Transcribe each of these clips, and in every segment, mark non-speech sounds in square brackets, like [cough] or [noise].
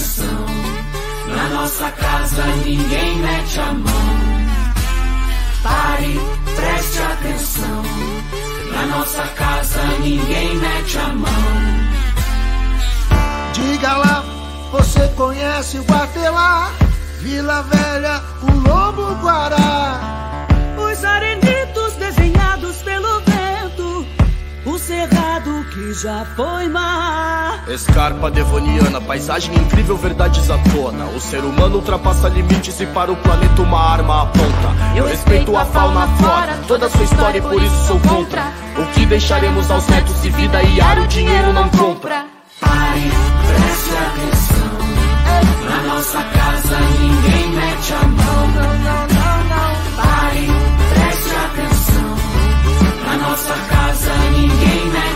atenção. Na nossa casa ninguém mete a mão. Pare, preste atenção. Na nossa casa ninguém mete a mão. Diga lá, você conhece o Guatelá? Vila Velha, o Lobo Guará. Os arenitos cerrado que já foi mar. Escarpa devoniana, paisagem incrível, verdades à tona. O ser humano ultrapassa limites e para o planeta uma arma aponta. Eu respeito a fauna, a flora, toda a sua história e por isso sou contra. O que deixaremos aos netos se vida e ar o dinheiro não compra? Pare, preste atenção. Na nossa casa ninguém mete a mão. Não, não, não, não. Pare, preste atenção. Na nossa casa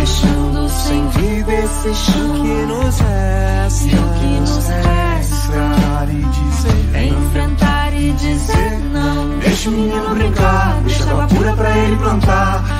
Deixando sem vida esse chão. que nos resta? E o que nos resta? Enfrentar e dizer. É enfrentar e dizer não. Deixa o menino brincar, deixa água pura pra ele plantar.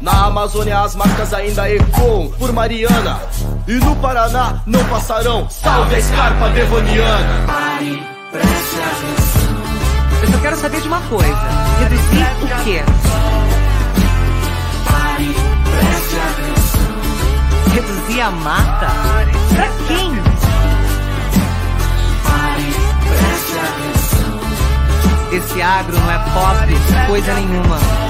Na Amazônia as marcas ainda ecoam por Mariana. E no Paraná não passarão. Salve a escarpa devoniana! Pare, preste atenção. Eu só quero saber de uma coisa: reduzir o quê? Reduzir a mata? Pra quem? Pare, preste atenção. Esse agro não é pop, coisa nenhuma.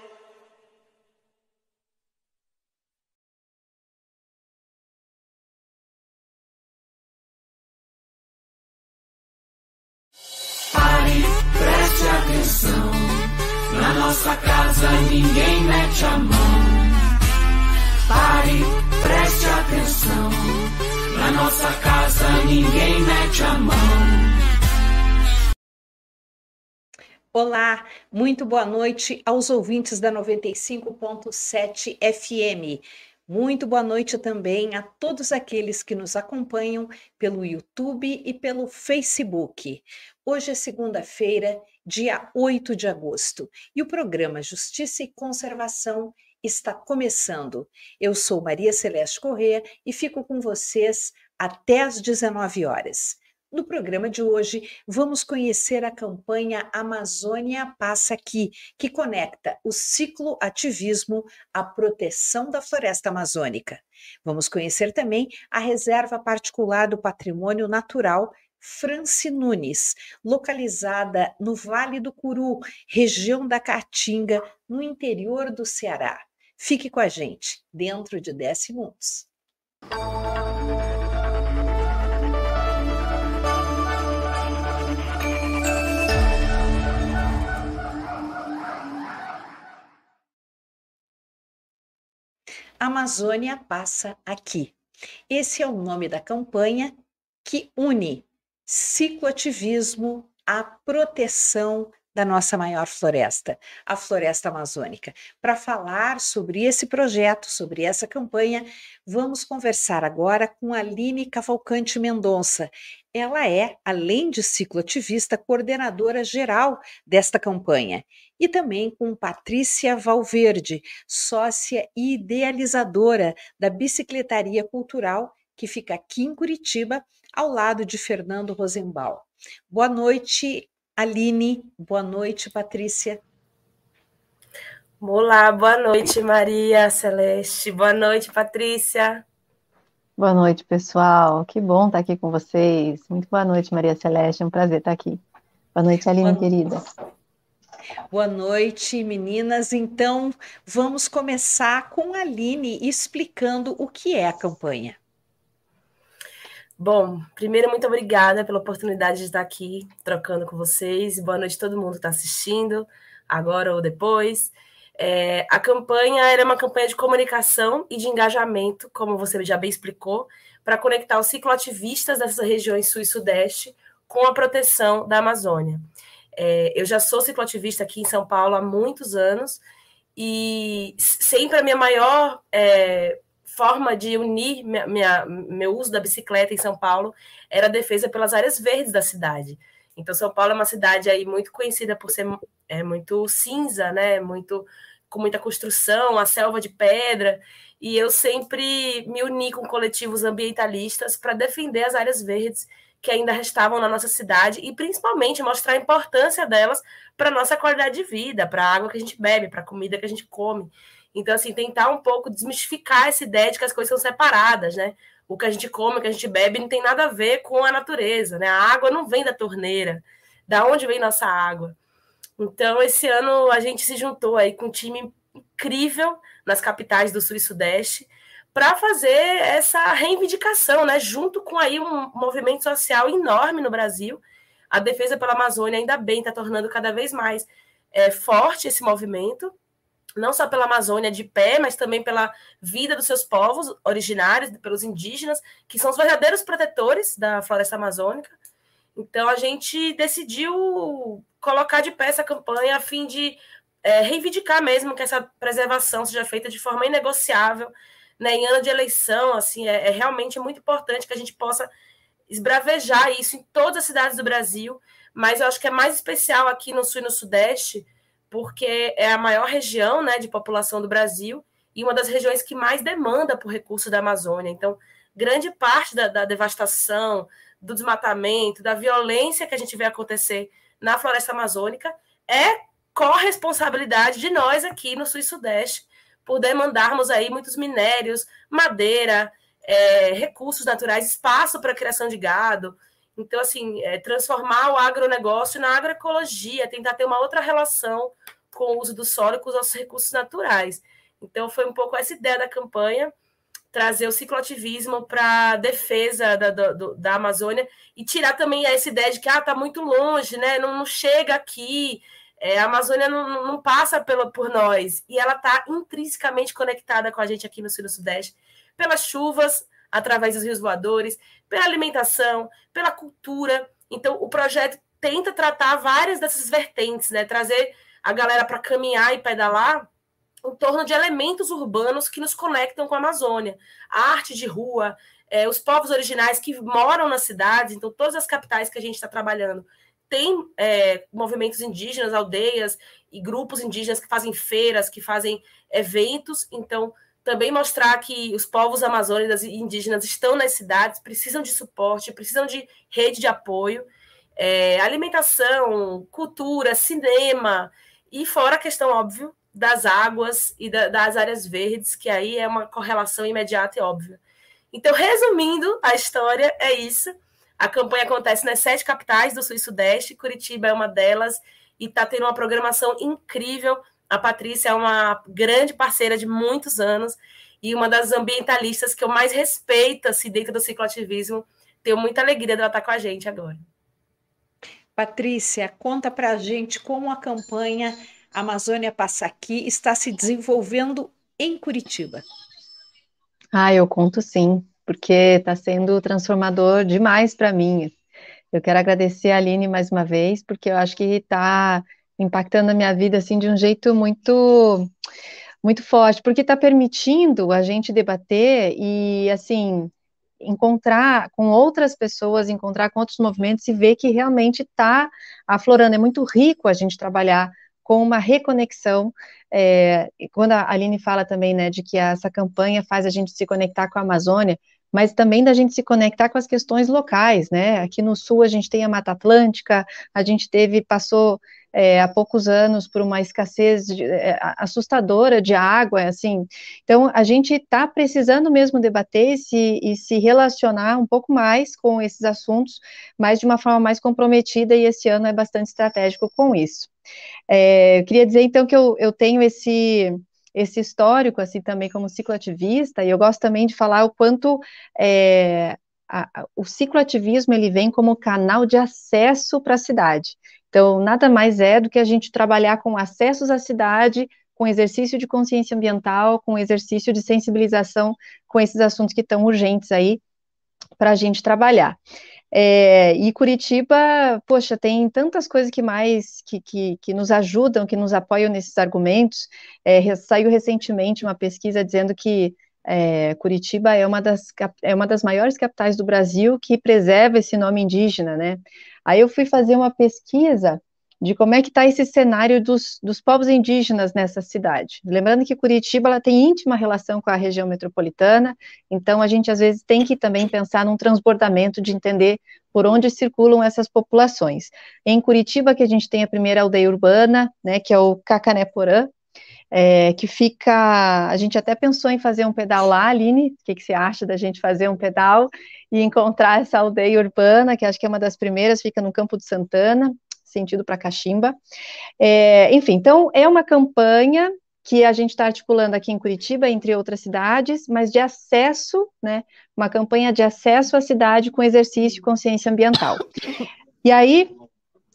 Nossa casa ninguém mete a mão. Pare, preste atenção. Na nossa casa ninguém mete a mão. Olá, muito boa noite aos ouvintes da 95.7 FM. Muito boa noite também a todos aqueles que nos acompanham pelo YouTube e pelo Facebook. Hoje é segunda-feira, dia 8 de agosto, e o programa Justiça e Conservação está começando. Eu sou Maria Celeste Corrêa e fico com vocês até às 19 horas. No programa de hoje, vamos conhecer a campanha Amazônia Passa Aqui, que conecta o ciclo ativismo à proteção da floresta amazônica. Vamos conhecer também a reserva particular do patrimônio natural Franci Nunes, localizada no Vale do Curu, região da Caatinga, no interior do Ceará. Fique com a gente, dentro de 10 segundos. Amazônia passa aqui. Esse é o nome da campanha que une cicloativismo à proteção da nossa maior floresta, a floresta amazônica. Para falar sobre esse projeto, sobre essa campanha, vamos conversar agora com Aline Cavalcante Mendonça. Ela é, além de cicloativista, coordenadora geral desta campanha. E também com Patrícia Valverde, sócia e idealizadora da Bicicletaria Cultural, que fica aqui em Curitiba, ao lado de Fernando Rosenbaum. Boa noite, Aline. Boa noite, Patrícia. Olá, boa noite, Maria Celeste. Boa noite, Patrícia. Boa noite, pessoal. Que bom estar aqui com vocês. Muito boa noite, Maria Celeste. É um prazer estar aqui. Boa noite, Aline, boa... querida. Boa noite, meninas. Então, vamos começar com a Aline explicando o que é a campanha. Bom, primeiro, muito obrigada pela oportunidade de estar aqui trocando com vocês. Boa noite a todo mundo que está assistindo, agora ou depois. É, a campanha era uma campanha de comunicação e de engajamento, como você já bem explicou, para conectar os cicloativistas dessas regiões sul e sudeste com a proteção da Amazônia. É, eu já sou cicloativista aqui em São Paulo há muitos anos e sempre a minha maior é, forma de unir minha, minha, meu uso da bicicleta em São Paulo era a defesa pelas áreas verdes da cidade. Então, São Paulo é uma cidade aí muito conhecida por ser é, muito cinza, né? Muito com muita construção, a selva de pedra. E eu sempre me uni com coletivos ambientalistas para defender as áreas verdes que ainda restavam na nossa cidade e principalmente mostrar a importância delas para a nossa qualidade de vida, para a água que a gente bebe, para a comida que a gente come. Então, assim, tentar um pouco desmistificar essa ideia de que as coisas são separadas, né? O que a gente come, o que a gente bebe não tem nada a ver com a natureza, né? A água não vem da torneira. Da onde vem nossa água? Então, esse ano a gente se juntou aí com um time incrível nas capitais do Sul e Sudeste para fazer essa reivindicação, né? Junto com aí um movimento social enorme no Brasil. A defesa pela Amazônia ainda bem está tornando cada vez mais é, forte esse movimento não só pela Amazônia de pé, mas também pela vida dos seus povos originários, pelos indígenas, que são os verdadeiros protetores da floresta amazônica. Então a gente decidiu colocar de pé essa campanha a fim de é, reivindicar mesmo que essa preservação seja feita de forma inegociável, né? Em ano de eleição, assim, é, é realmente muito importante que a gente possa esbravejar isso em todas as cidades do Brasil, mas eu acho que é mais especial aqui no sul e no sudeste, porque é a maior região né, de população do Brasil e uma das regiões que mais demanda por recursos da Amazônia. Então, grande parte da, da devastação, do desmatamento, da violência que a gente vê acontecer na floresta amazônica é corresponsabilidade de nós aqui no Sul e Sudeste, por demandarmos aí muitos minérios, madeira, é, recursos naturais, espaço para a criação de gado. Então, assim, é, transformar o agronegócio na agroecologia, tentar ter uma outra relação com o uso do solo e com os nossos recursos naturais. Então, foi um pouco essa ideia da campanha, trazer o cicloativismo para defesa da, da, da, Amazônia e tirar também essa ideia de que ah, tá muito longe, né? não, não chega aqui, é, a Amazônia não, não passa pelo, por nós, e ela está intrinsecamente conectada com a gente aqui no Sul e Sudeste, pelas chuvas, através dos rios voadores, pela alimentação, pela cultura. Então, o projeto tenta tratar várias dessas vertentes, né? Trazer a galera para caminhar e pedalar em torno de elementos urbanos que nos conectam com a Amazônia. A arte de rua, é, os povos originais que moram nas cidades, então todas as capitais que a gente está trabalhando tem é, movimentos indígenas, aldeias e grupos indígenas que fazem feiras, que fazem eventos. Então, também mostrar que os povos amazônicos e indígenas estão nas cidades, precisam de suporte, precisam de rede de apoio, é, alimentação, cultura, cinema. E fora a questão, óbvio, das águas e da, das áreas verdes, que aí é uma correlação imediata e óbvia. Então, resumindo a história, é isso. A campanha acontece nas sete capitais do Sul e Sudeste, Curitiba é uma delas, e está tendo uma programação incrível. A Patrícia é uma grande parceira de muitos anos e uma das ambientalistas que eu mais respeito assim, dentro do cicloativismo. Tenho muita alegria de estar com a gente agora. Patrícia, conta para a gente como a campanha Amazônia Passa Aqui está se desenvolvendo em Curitiba. Ah, eu conto sim, porque está sendo transformador demais para mim. Eu quero agradecer a Aline mais uma vez, porque eu acho que está impactando a minha vida assim de um jeito muito muito forte, porque está permitindo a gente debater e assim encontrar com outras pessoas, encontrar com outros movimentos e ver que realmente está aflorando. É muito rico a gente trabalhar com uma reconexão. É, quando a Aline fala também, né, de que essa campanha faz a gente se conectar com a Amazônia, mas também da gente se conectar com as questões locais, né? Aqui no sul a gente tem a Mata Atlântica, a gente teve, passou é, há poucos anos por uma escassez de, é, assustadora de água, assim. Então, a gente está precisando mesmo debater se, e se relacionar um pouco mais com esses assuntos, mas de uma forma mais comprometida, e esse ano é bastante estratégico com isso. É, queria dizer, então, que eu, eu tenho esse esse histórico, assim, também como cicloativista, e eu gosto também de falar o quanto é, a, a, o cicloativismo, ele vem como canal de acesso para a cidade. Então, nada mais é do que a gente trabalhar com acessos à cidade, com exercício de consciência ambiental, com exercício de sensibilização com esses assuntos que estão urgentes aí para a gente trabalhar. É, e Curitiba, poxa, tem tantas coisas que mais que, que, que nos ajudam, que nos apoiam nesses argumentos. É, saiu recentemente uma pesquisa dizendo que é, Curitiba é uma, das, é uma das maiores capitais do Brasil que preserva esse nome indígena, né? Aí eu fui fazer uma pesquisa de como é que está esse cenário dos, dos povos indígenas nessa cidade. Lembrando que Curitiba ela tem íntima relação com a região metropolitana, então a gente às vezes tem que também pensar num transbordamento de entender por onde circulam essas populações. Em Curitiba, que a gente tem a primeira aldeia urbana, né, que é o Cacanéporã, é, que fica. A gente até pensou em fazer um pedal lá, Aline. O que, que você acha da gente fazer um pedal e encontrar essa aldeia urbana, que acho que é uma das primeiras, fica no Campo de Santana, sentido para Caximba. É, enfim, então é uma campanha que a gente está articulando aqui em Curitiba, entre outras cidades, mas de acesso, né? Uma campanha de acesso à cidade com exercício de consciência ambiental. E aí,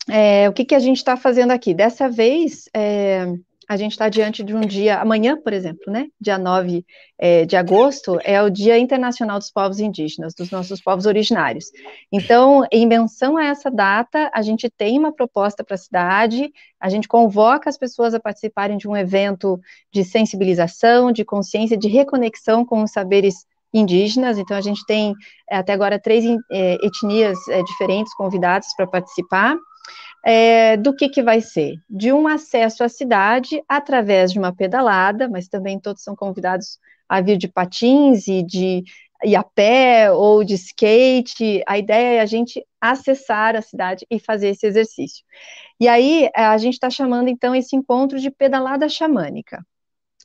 é, o que, que a gente está fazendo aqui? Dessa vez, é, a gente está diante de um dia, amanhã, por exemplo, né, dia 9 é, de agosto, é o Dia Internacional dos Povos Indígenas, dos nossos povos originários. Então, em menção a essa data, a gente tem uma proposta para a cidade, a gente convoca as pessoas a participarem de um evento de sensibilização, de consciência, de reconexão com os saberes indígenas, então a gente tem é, até agora três é, etnias é, diferentes convidadas para participar, é, do que, que vai ser? De um acesso à cidade através de uma pedalada, mas também todos são convidados a vir de patins e de ir a pé ou de skate. A ideia é a gente acessar a cidade e fazer esse exercício. E aí a gente está chamando então esse encontro de pedalada xamânica.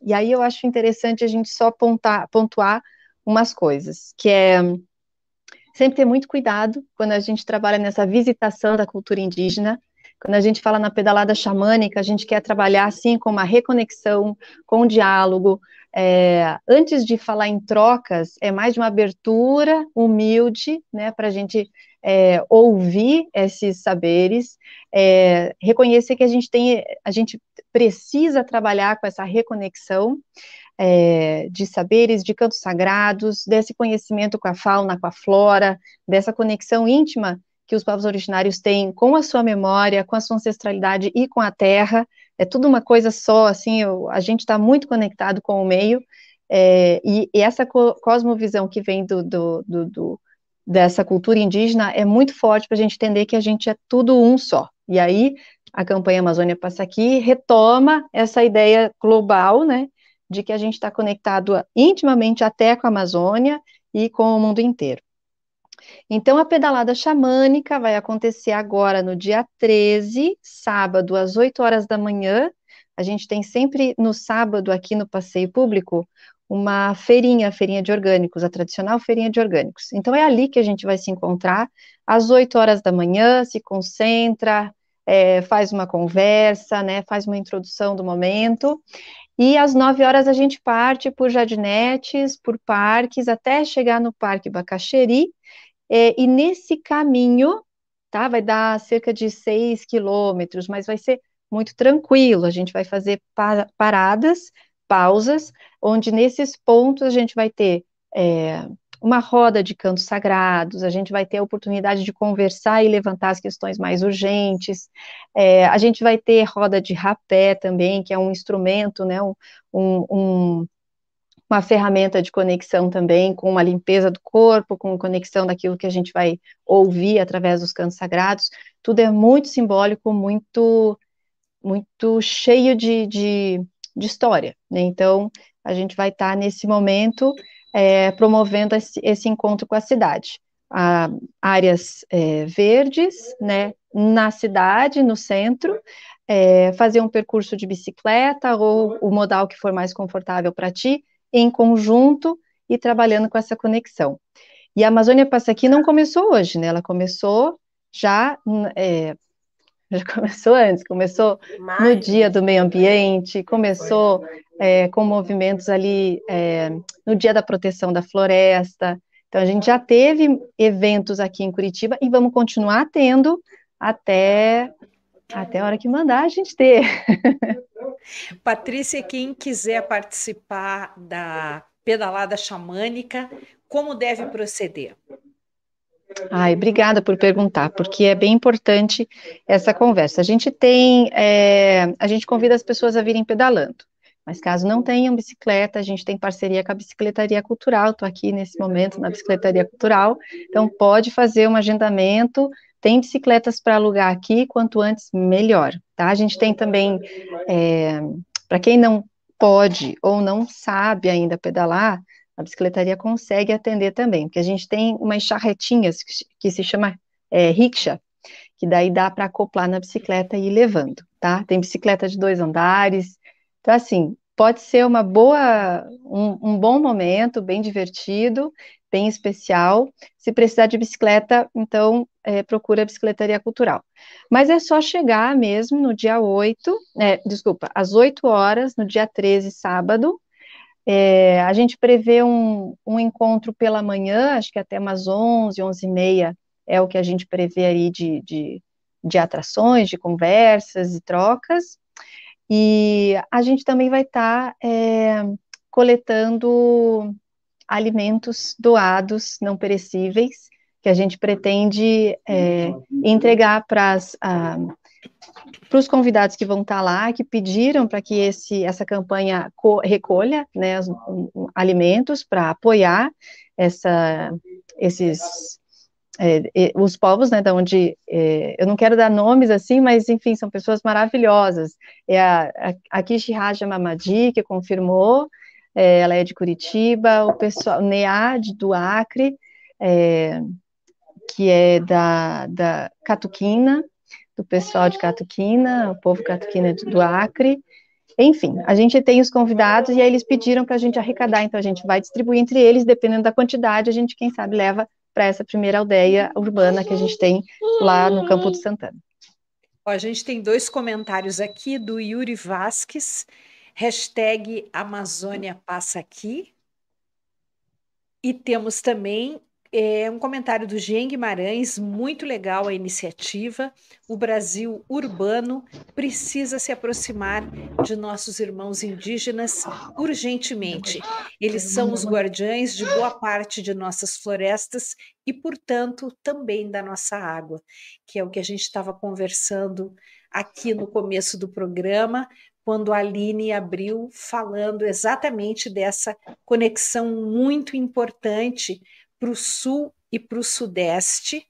E aí eu acho interessante a gente só pontar, pontuar umas coisas, que é sempre ter muito cuidado quando a gente trabalha nessa visitação da cultura indígena, quando a gente fala na pedalada xamânica, a gente quer trabalhar assim com uma reconexão, com um diálogo. É, antes de falar em trocas, é mais de uma abertura humilde, né, para a gente é, ouvir esses saberes, é, reconhecer que a gente tem, a gente precisa trabalhar com essa reconexão é, de saberes, de cantos sagrados, desse conhecimento com a fauna, com a flora, dessa conexão íntima que os povos originários têm com a sua memória, com a sua ancestralidade e com a terra. É tudo uma coisa só, assim, eu, a gente está muito conectado com o meio, é, e, e, essa co cosmovisão que vem do, do, do, do, dessa cultura indígena é muito forte para a gente entender que a gente é tudo um só. E aí, a campanha Amazônia Passa Aqui retoma essa ideia global, né, de que a gente está conectado intimamente até com a Amazônia e com o mundo inteiro. Então, a pedalada xamânica vai acontecer agora no dia 13, sábado, às 8 horas da manhã. A gente tem sempre no sábado, aqui no Passeio Público, uma feirinha, feirinha de orgânicos, a tradicional feirinha de orgânicos. Então, é ali que a gente vai se encontrar, às 8 horas da manhã, se concentra, é, faz uma conversa, né, faz uma introdução do momento, e às 9 horas a gente parte por jardinetes, por parques, até chegar no Parque Bacaxeri, é, e nesse caminho, tá, vai dar cerca de 6 quilômetros, mas vai ser muito tranquilo, a gente vai fazer paradas, pausas, onde nesses pontos a gente vai ter é, uma roda de cantos sagrados, a gente vai ter a oportunidade de conversar e levantar as questões mais urgentes, é, a gente vai ter roda de rapé também, que é um instrumento, né, um, um, uma ferramenta de conexão também com uma limpeza do corpo, com conexão daquilo que a gente vai ouvir através dos cantos sagrados, tudo é muito simbólico, muito, muito cheio de, de, de história, né? Então, a gente vai estar tá nesse momento é, promovendo esse, esse, encontro com a cidade. Áreas é, verdes, né, na cidade, no centro, é, fazer um percurso de bicicleta ou o modal que for mais confortável para ti, em conjunto e trabalhando com essa conexão. E a Amazônia Passa Aqui não começou hoje, né? Ela começou já, é, já [laughs] começou antes, começou no Dia do Meio Ambiente, começou é, com movimentos ali é, no Dia da Proteção da Floresta. Então, a gente já teve eventos aqui em Curitiba e vamos continuar tendo até, até a hora que mandar a gente ter. [laughs] Patrícia, quem quiser participar da pedalada xamânica, como deve proceder? Ai, obrigada por perguntar, porque é bem importante essa conversa. A gente tem, é, a gente convida as pessoas a virem pedalando, mas caso não tenham bicicleta, a gente tem parceria com a Bicicletaria Cultural, estou aqui nesse momento na Bicicletaria Cultural, então pode fazer um agendamento tem bicicletas para alugar aqui, quanto antes, melhor, tá? A gente tem também, é, para quem não pode ou não sabe ainda pedalar, a bicicletaria consegue atender também, porque a gente tem umas charretinhas que, se chama é, rickshaw, que daí dá para acoplar na bicicleta e ir levando, tá? Tem bicicleta de dois andares, então assim, pode ser uma boa, um, um bom momento, bem divertido, bem especial. Se precisar de bicicleta, então é, procura a Bicicletaria Cultural. Mas é só chegar mesmo no dia 8, é, desculpa, às 8 horas, no dia 13, sábado. É, a gente prevê um, um, encontro pela manhã, acho que até umas 11, 11 e meia é o que a gente prevê aí de, de, de atrações, de conversas e trocas. E a gente também vai estar tá, é, coletando alimentos doados, não perecíveis, que a gente pretende é, entregar para os convidados que vão estar tá lá, que pediram para que esse, essa campanha recolha né, um, alimentos para apoiar essa, esses é, os povos, né, da onde é, eu não quero dar nomes assim, mas enfim, são pessoas maravilhosas. É a, a, a Kishi Mamadi, que confirmou, é, ela é de Curitiba, o pessoal, NEA do Acre, é, que é da, da Catuquina, do pessoal de Catuquina, o povo Catuquina do Acre, enfim, a gente tem os convidados e aí eles pediram para a gente arrecadar, então a gente vai distribuir entre eles, dependendo da quantidade, a gente, quem sabe, leva para essa primeira aldeia urbana que a gente tem lá no Campo do Santana. a gente tem dois comentários aqui do Yuri Vasques, hashtag Amazônia Passa Aqui. E temos também é, um comentário do Jean Guimarães, muito legal a iniciativa. O Brasil urbano precisa se aproximar de nossos irmãos indígenas urgentemente. Eles são os guardiães de boa parte de nossas florestas e, portanto, também da nossa água, que é o que a gente estava conversando aqui no começo do programa, quando a Aline abriu falando exatamente dessa conexão muito importante para o sul e para o sudeste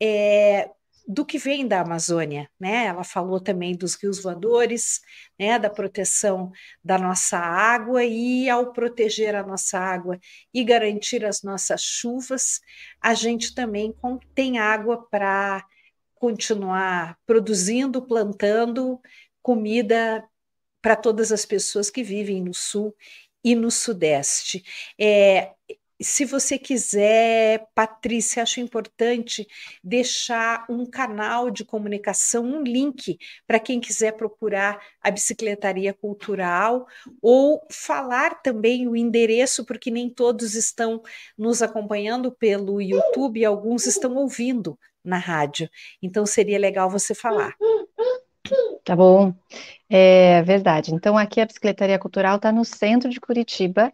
é, do que vem da Amazônia, né? Ela falou também dos rios voadores, né? Da proteção da nossa água e ao proteger a nossa água e garantir as nossas chuvas, a gente também tem água para continuar produzindo, plantando comida para todas as pessoas que vivem no sul e no sudeste. É, se você quiser, Patrícia, acho importante deixar um canal de comunicação, um link para quem quiser procurar a Bicicletaria Cultural ou falar também o endereço, porque nem todos estão nos acompanhando pelo YouTube alguns estão ouvindo na rádio. Então seria legal você falar. Tá bom, é verdade. Então, aqui a Bicicletaria Cultural está no centro de Curitiba,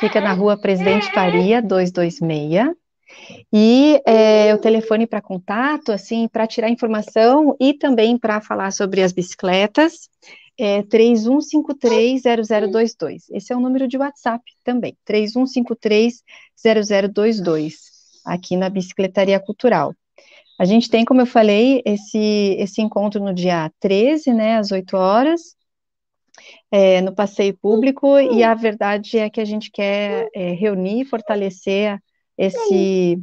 fica na rua Presidente Faria, 226. E é, o telefone para contato, assim, para tirar informação e também para falar sobre as bicicletas, é 31530022. Esse é o número de WhatsApp também, 31530022, aqui na Bicicletaria Cultural. A gente tem, como eu falei, esse, esse encontro no dia 13, né, às 8 horas, é, no passeio público, e a verdade é que a gente quer é, reunir, fortalecer esse,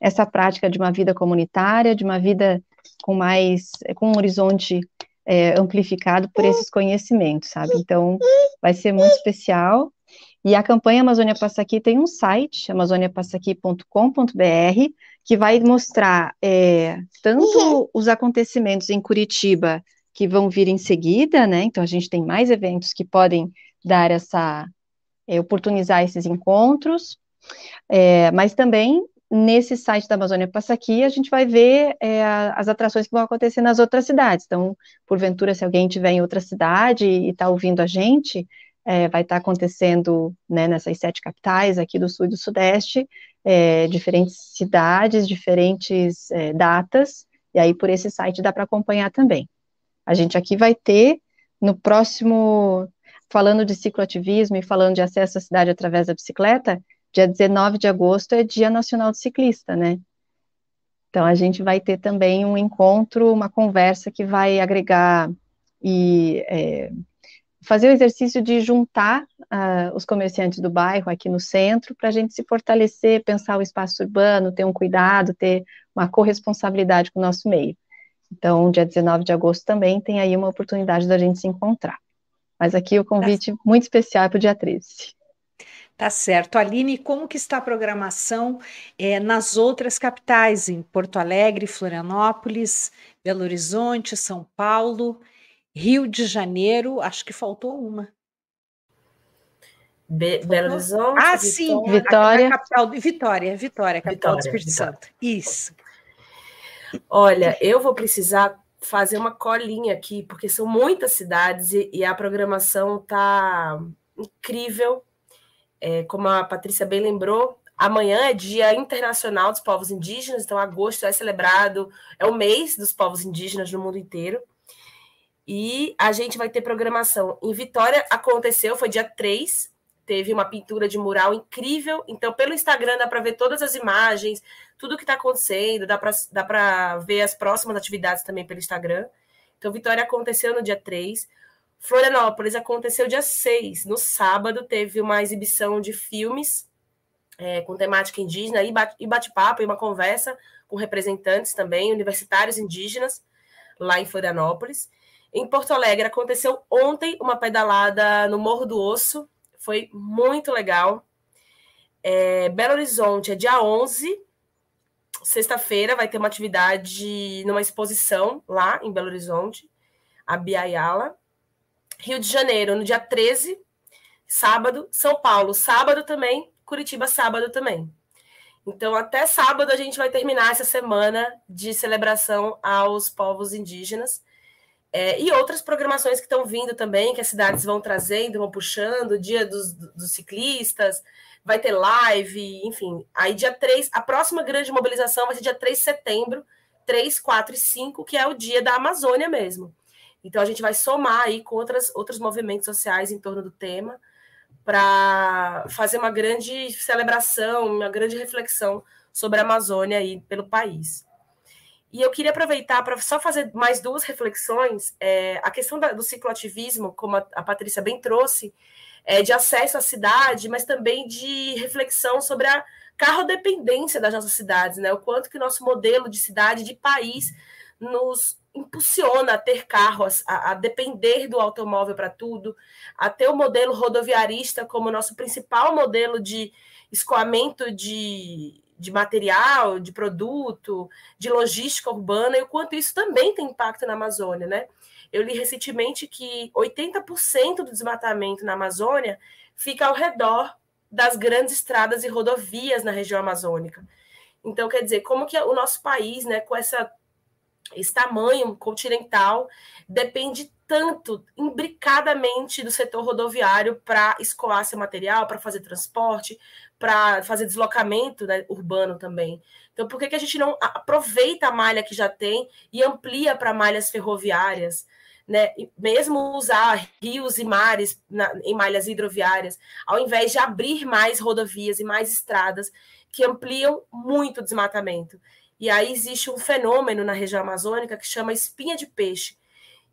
essa prática de uma vida comunitária, de uma vida com mais, com um horizonte é, amplificado por esses conhecimentos, sabe? Então, vai ser muito especial. E a campanha Amazônia Passa Aqui tem um site, amazoniapassaqui.com.br, que vai mostrar é, tanto os acontecimentos em Curitiba que vão vir em seguida, né? Então a gente tem mais eventos que podem dar essa é, oportunizar esses encontros, é, mas também nesse site da Amazônia Passa Aqui a gente vai ver é, as atrações que vão acontecer nas outras cidades. Então, porventura, se alguém estiver em outra cidade e está ouvindo a gente, é, vai estar tá acontecendo né, nessas sete capitais aqui do sul e do sudeste, é, diferentes cidades, diferentes é, datas, e aí por esse site dá para acompanhar também. A gente aqui vai ter no próximo, falando de cicloativismo e falando de acesso à cidade através da bicicleta, dia 19 de agosto é Dia Nacional do Ciclista, né? Então a gente vai ter também um encontro, uma conversa que vai agregar e é, fazer o exercício de juntar uh, os comerciantes do bairro aqui no centro para a gente se fortalecer, pensar o espaço urbano, ter um cuidado, ter uma corresponsabilidade com o nosso meio. Então, dia 19 de agosto também tem aí uma oportunidade da gente se encontrar. Mas aqui o convite tá. muito especial é para o dia 13. Tá certo. Aline, como que está a programação é, nas outras capitais, em Porto Alegre, Florianópolis, Belo Horizonte, São Paulo Rio de Janeiro, acho que faltou uma. Be Belo Horizonte. Ah, sim, Vitória. A, a capital de Vitória, Vitória, capital Vitória, do Espírito Vitória. Santo. Isso. Olha, eu vou precisar fazer uma colinha aqui, porque são muitas cidades e, e a programação tá incrível. É, como a Patrícia bem lembrou, amanhã é Dia Internacional dos Povos Indígenas, então agosto é celebrado, é o mês dos povos indígenas no mundo inteiro. E a gente vai ter programação em Vitória. Aconteceu, foi dia 3. Teve uma pintura de mural incrível. Então, pelo Instagram dá para ver todas as imagens, tudo que está acontecendo, dá para ver as próximas atividades também pelo Instagram. Então, Vitória aconteceu no dia 3. Florianópolis aconteceu dia 6. No sábado, teve uma exibição de filmes é, com temática indígena e bate-papo e uma conversa com representantes também, universitários indígenas, lá em Florianópolis. Em Porto Alegre aconteceu ontem uma pedalada no Morro do Osso, foi muito legal. É, Belo Horizonte é dia 11, sexta-feira, vai ter uma atividade numa exposição lá em Belo Horizonte, a Biayala. Rio de Janeiro, no dia 13, sábado. São Paulo, sábado também. Curitiba, sábado também. Então, até sábado a gente vai terminar essa semana de celebração aos povos indígenas. É, e outras programações que estão vindo também, que as cidades vão trazendo, vão puxando, dia dos, dos ciclistas, vai ter live, enfim. Aí, dia 3, a próxima grande mobilização vai ser dia 3 de setembro, 3, 4 e 5, que é o dia da Amazônia mesmo. Então, a gente vai somar aí com outras, outros movimentos sociais em torno do tema, para fazer uma grande celebração, uma grande reflexão sobre a Amazônia aí pelo país. E eu queria aproveitar para só fazer mais duas reflexões. É, a questão da, do cicloativismo, como a, a, Patrícia bem trouxe, é, de acesso à cidade, mas também de reflexão sobre a carrodependência das nossas cidades, né? O quanto que nosso modelo de cidade, de país, nos impulsiona a ter carros, a, a depender do automóvel para tudo, a ter o modelo rodoviarista como nosso principal modelo de escoamento de, de material, de produto, de logística urbana, e o quanto isso também tem impacto na Amazônia, né? Eu li recentemente que 80% do desmatamento na Amazônia fica ao redor das grandes estradas e rodovias na região amazônica. Então, quer dizer, como que o nosso país, né, com essa, esse tamanho continental, depende tanto imbricadamente do setor rodoviário para escoar seu material, para fazer transporte, para fazer deslocamento né, urbano também. Então, por que, que a gente não aproveita a malha que já tem e amplia para malhas ferroviárias? Né, mesmo usar rios e mares na, em malhas hidroviárias, ao invés de abrir mais rodovias e mais estradas que ampliam muito o desmatamento. E aí existe um fenômeno na região amazônica que chama espinha de peixe,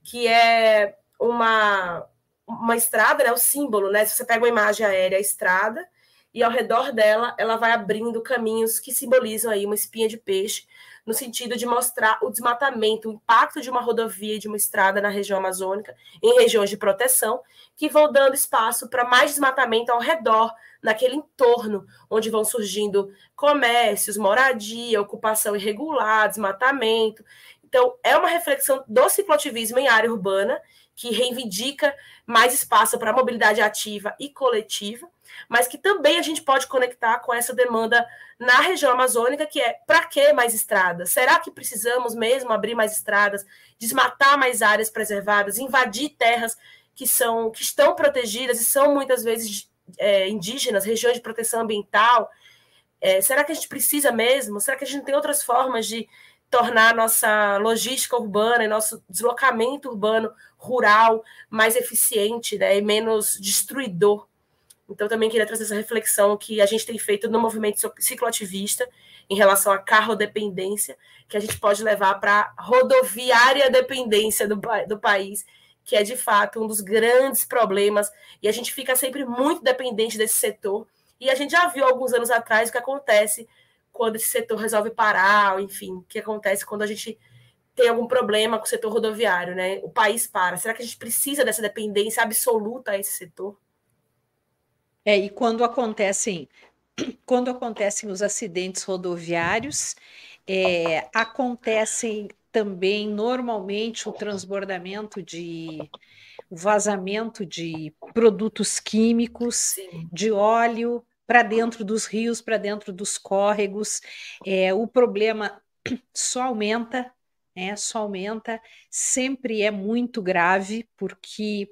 que é uma, uma estrada, né, o símbolo, né? Se você pega uma imagem aérea, a estrada, e ao redor dela ela vai abrindo caminhos que simbolizam aí uma espinha de peixe, no sentido de mostrar o desmatamento, o impacto de uma rodovia e de uma estrada na região amazônica, em regiões de proteção, que vão dando espaço para mais desmatamento ao redor, naquele entorno, onde vão surgindo comércios, moradia, ocupação irregular, desmatamento. Então, é uma reflexão do cicloativismo em área urbana, que reivindica mais espaço para a mobilidade ativa e coletiva, mas que também a gente pode conectar com essa demanda na região amazônica, que é para que mais estradas? Será que precisamos mesmo abrir mais estradas, desmatar mais áreas preservadas, invadir terras que são que estão protegidas e são muitas vezes é, indígenas, regiões de proteção ambiental? É, será que a gente precisa mesmo? Será que a gente não tem outras formas de tornar nossa logística urbana e nosso deslocamento urbano rural mais eficiente né, e menos destruidor? Então, também queria trazer essa reflexão que a gente tem feito no movimento cicloativista em relação à carrodependência, que a gente pode levar para a rodoviária dependência do, do país, que é de fato um dos grandes problemas, e a gente fica sempre muito dependente desse setor. E a gente já viu alguns anos atrás o que acontece quando esse setor resolve parar, enfim, o que acontece quando a gente tem algum problema com o setor rodoviário, né? O país para. Será que a gente precisa dessa dependência absoluta a esse setor? É, e quando acontecem, [clears throat] quando acontecem os acidentes rodoviários, é, acontecem também normalmente o transbordamento de o vazamento de produtos químicos, Sim. de óleo para dentro dos rios, para dentro dos córregos. É, o problema [clears throat] só aumenta, né, só aumenta, sempre é muito grave, porque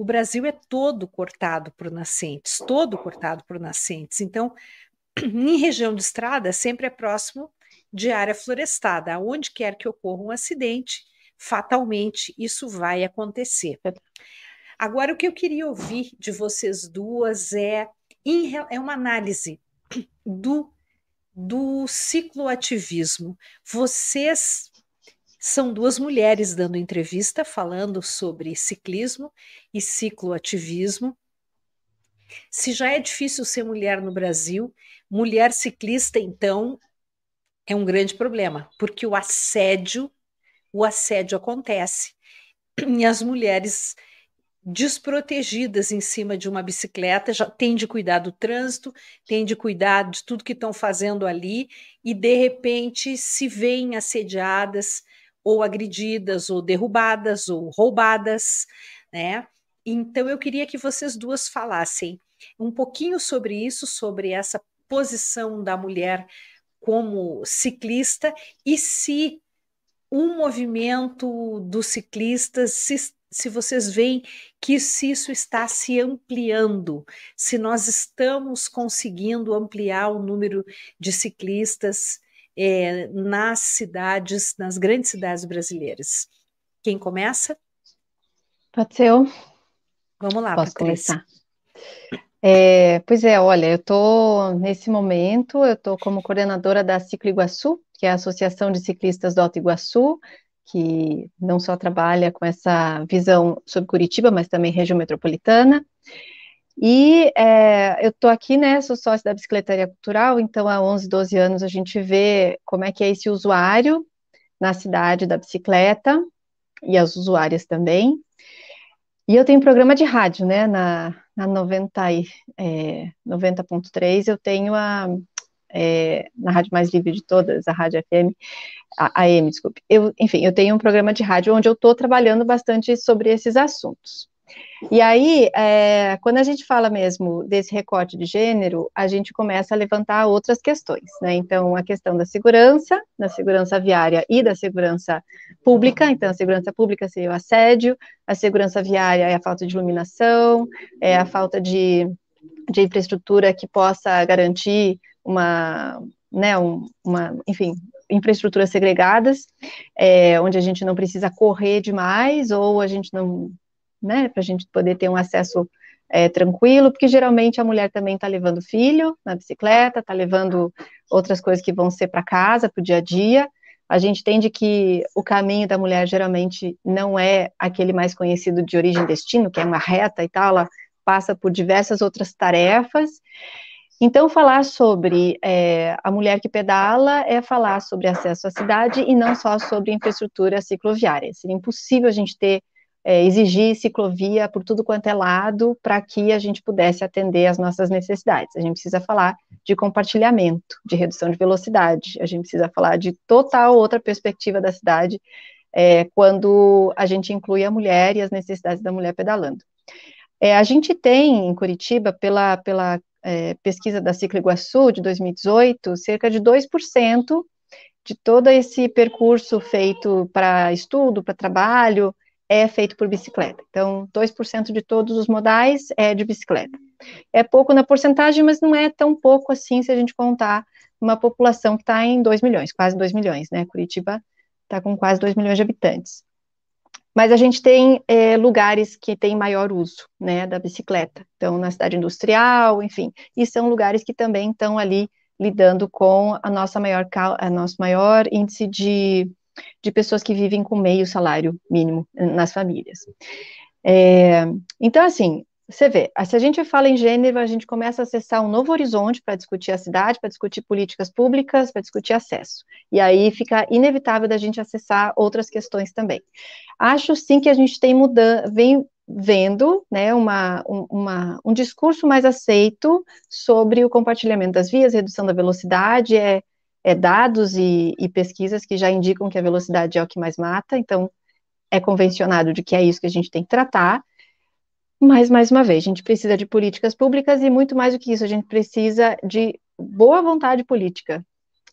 o Brasil é todo cortado por nascentes, todo cortado por nascentes. Então, [clears throat] em região de estrada, sempre é próximo de área florestada. Aonde quer que ocorra um acidente, fatalmente isso vai acontecer. Agora, o que eu queria ouvir de vocês duas é, é uma análise [clears throat] do, do cicloativismo. Vocês são duas mulheres dando entrevista falando sobre ciclismo e cicloativismo. Se já é difícil ser mulher no Brasil, mulher ciclista, então, é um grande problema, porque o assédio, o assédio acontece. E as mulheres desprotegidas em cima de uma bicicleta, já tem de cuidar do trânsito, tem de cuidar de tudo que estão fazendo ali e de repente se veem assediadas, ou agredidas, ou derrubadas, ou roubadas, né? Então eu queria que vocês duas falassem um pouquinho sobre isso, sobre essa posição da mulher como ciclista e se o movimento dos ciclistas, se, se vocês veem que se isso está se ampliando, se nós estamos conseguindo ampliar o número de ciclistas é, nas cidades, nas grandes cidades brasileiras. Quem começa? Pode ser eu. Vamos lá, Posso Patrícia. começar. É, pois é, olha, eu estou nesse momento, eu estou como coordenadora da Ciclo Iguaçu, que é a Associação de Ciclistas do Alto Iguaçu, que não só trabalha com essa visão sobre Curitiba, mas também região metropolitana. E é, eu estou aqui, né, sou sócia da Bicicletaria Cultural, então há 11, 12 anos a gente vê como é que é esse usuário na cidade da bicicleta, e as usuárias também. E eu tenho programa de rádio, né, na, na 90, é, 90.3, eu tenho a, é, na rádio mais livre de todas, a Rádio FM, AM, desculpe. Eu, enfim, eu tenho um programa de rádio onde eu estou trabalhando bastante sobre esses assuntos. E aí, é, quando a gente fala mesmo desse recorte de gênero, a gente começa a levantar outras questões, né? Então, a questão da segurança, da segurança viária e da segurança pública. Então, a segurança pública seria o assédio, a segurança viária é a falta de iluminação, é a falta de, de infraestrutura que possa garantir uma, né, um, uma, enfim, infraestruturas segregadas, é, onde a gente não precisa correr demais, ou a gente não, né, para a gente poder ter um acesso é, tranquilo, porque geralmente a mulher também está levando filho na bicicleta, está levando outras coisas que vão ser para casa, para o dia a dia. A gente entende que o caminho da mulher geralmente não é aquele mais conhecido de origem e destino, que é uma reta e tal, ela passa por diversas outras tarefas. Então, falar sobre é, a mulher que pedala é falar sobre acesso à cidade e não só sobre infraestrutura cicloviária. Seria impossível a gente ter, é, exigir ciclovia por tudo quanto é lado para que a gente pudesse atender às nossas necessidades. A gente precisa falar de compartilhamento, de redução de velocidade, a gente precisa falar de total outra perspectiva da cidade é, quando a gente inclui a mulher e as necessidades da mulher pedalando. É, a gente tem em Curitiba, pela, pela é, pesquisa da Ciclo Iguaçu, de 2018, cerca de 2% de todo esse percurso feito para estudo, para trabalho, é feito por bicicleta. Então, 2% de todos os modais é de bicicleta. É pouco na porcentagem, mas não é tão pouco assim se a gente contar uma população que está em 2 milhões, quase 2 milhões, né? Curitiba está com quase 2 milhões de habitantes. Mas a gente tem é, lugares que têm maior uso, né, da bicicleta. Então, na cidade industrial, enfim, e são lugares que também estão ali lidando com a nossa maior, a nosso maior índice de, de pessoas que vivem com meio salário mínimo nas famílias. É, então, assim, você vê, se a gente fala em gênero, a gente começa a acessar um novo horizonte para discutir a cidade, para discutir políticas públicas, para discutir acesso. E aí fica inevitável da gente acessar outras questões também. Acho sim que a gente tem mudando, vem vendo né, uma, uma, um discurso mais aceito sobre o compartilhamento das vias, redução da velocidade, é, é dados e, e pesquisas que já indicam que a velocidade é o que mais mata, então é convencionado de que é isso que a gente tem que tratar, mas, mais uma vez, a gente precisa de políticas públicas e muito mais do que isso, a gente precisa de boa vontade política,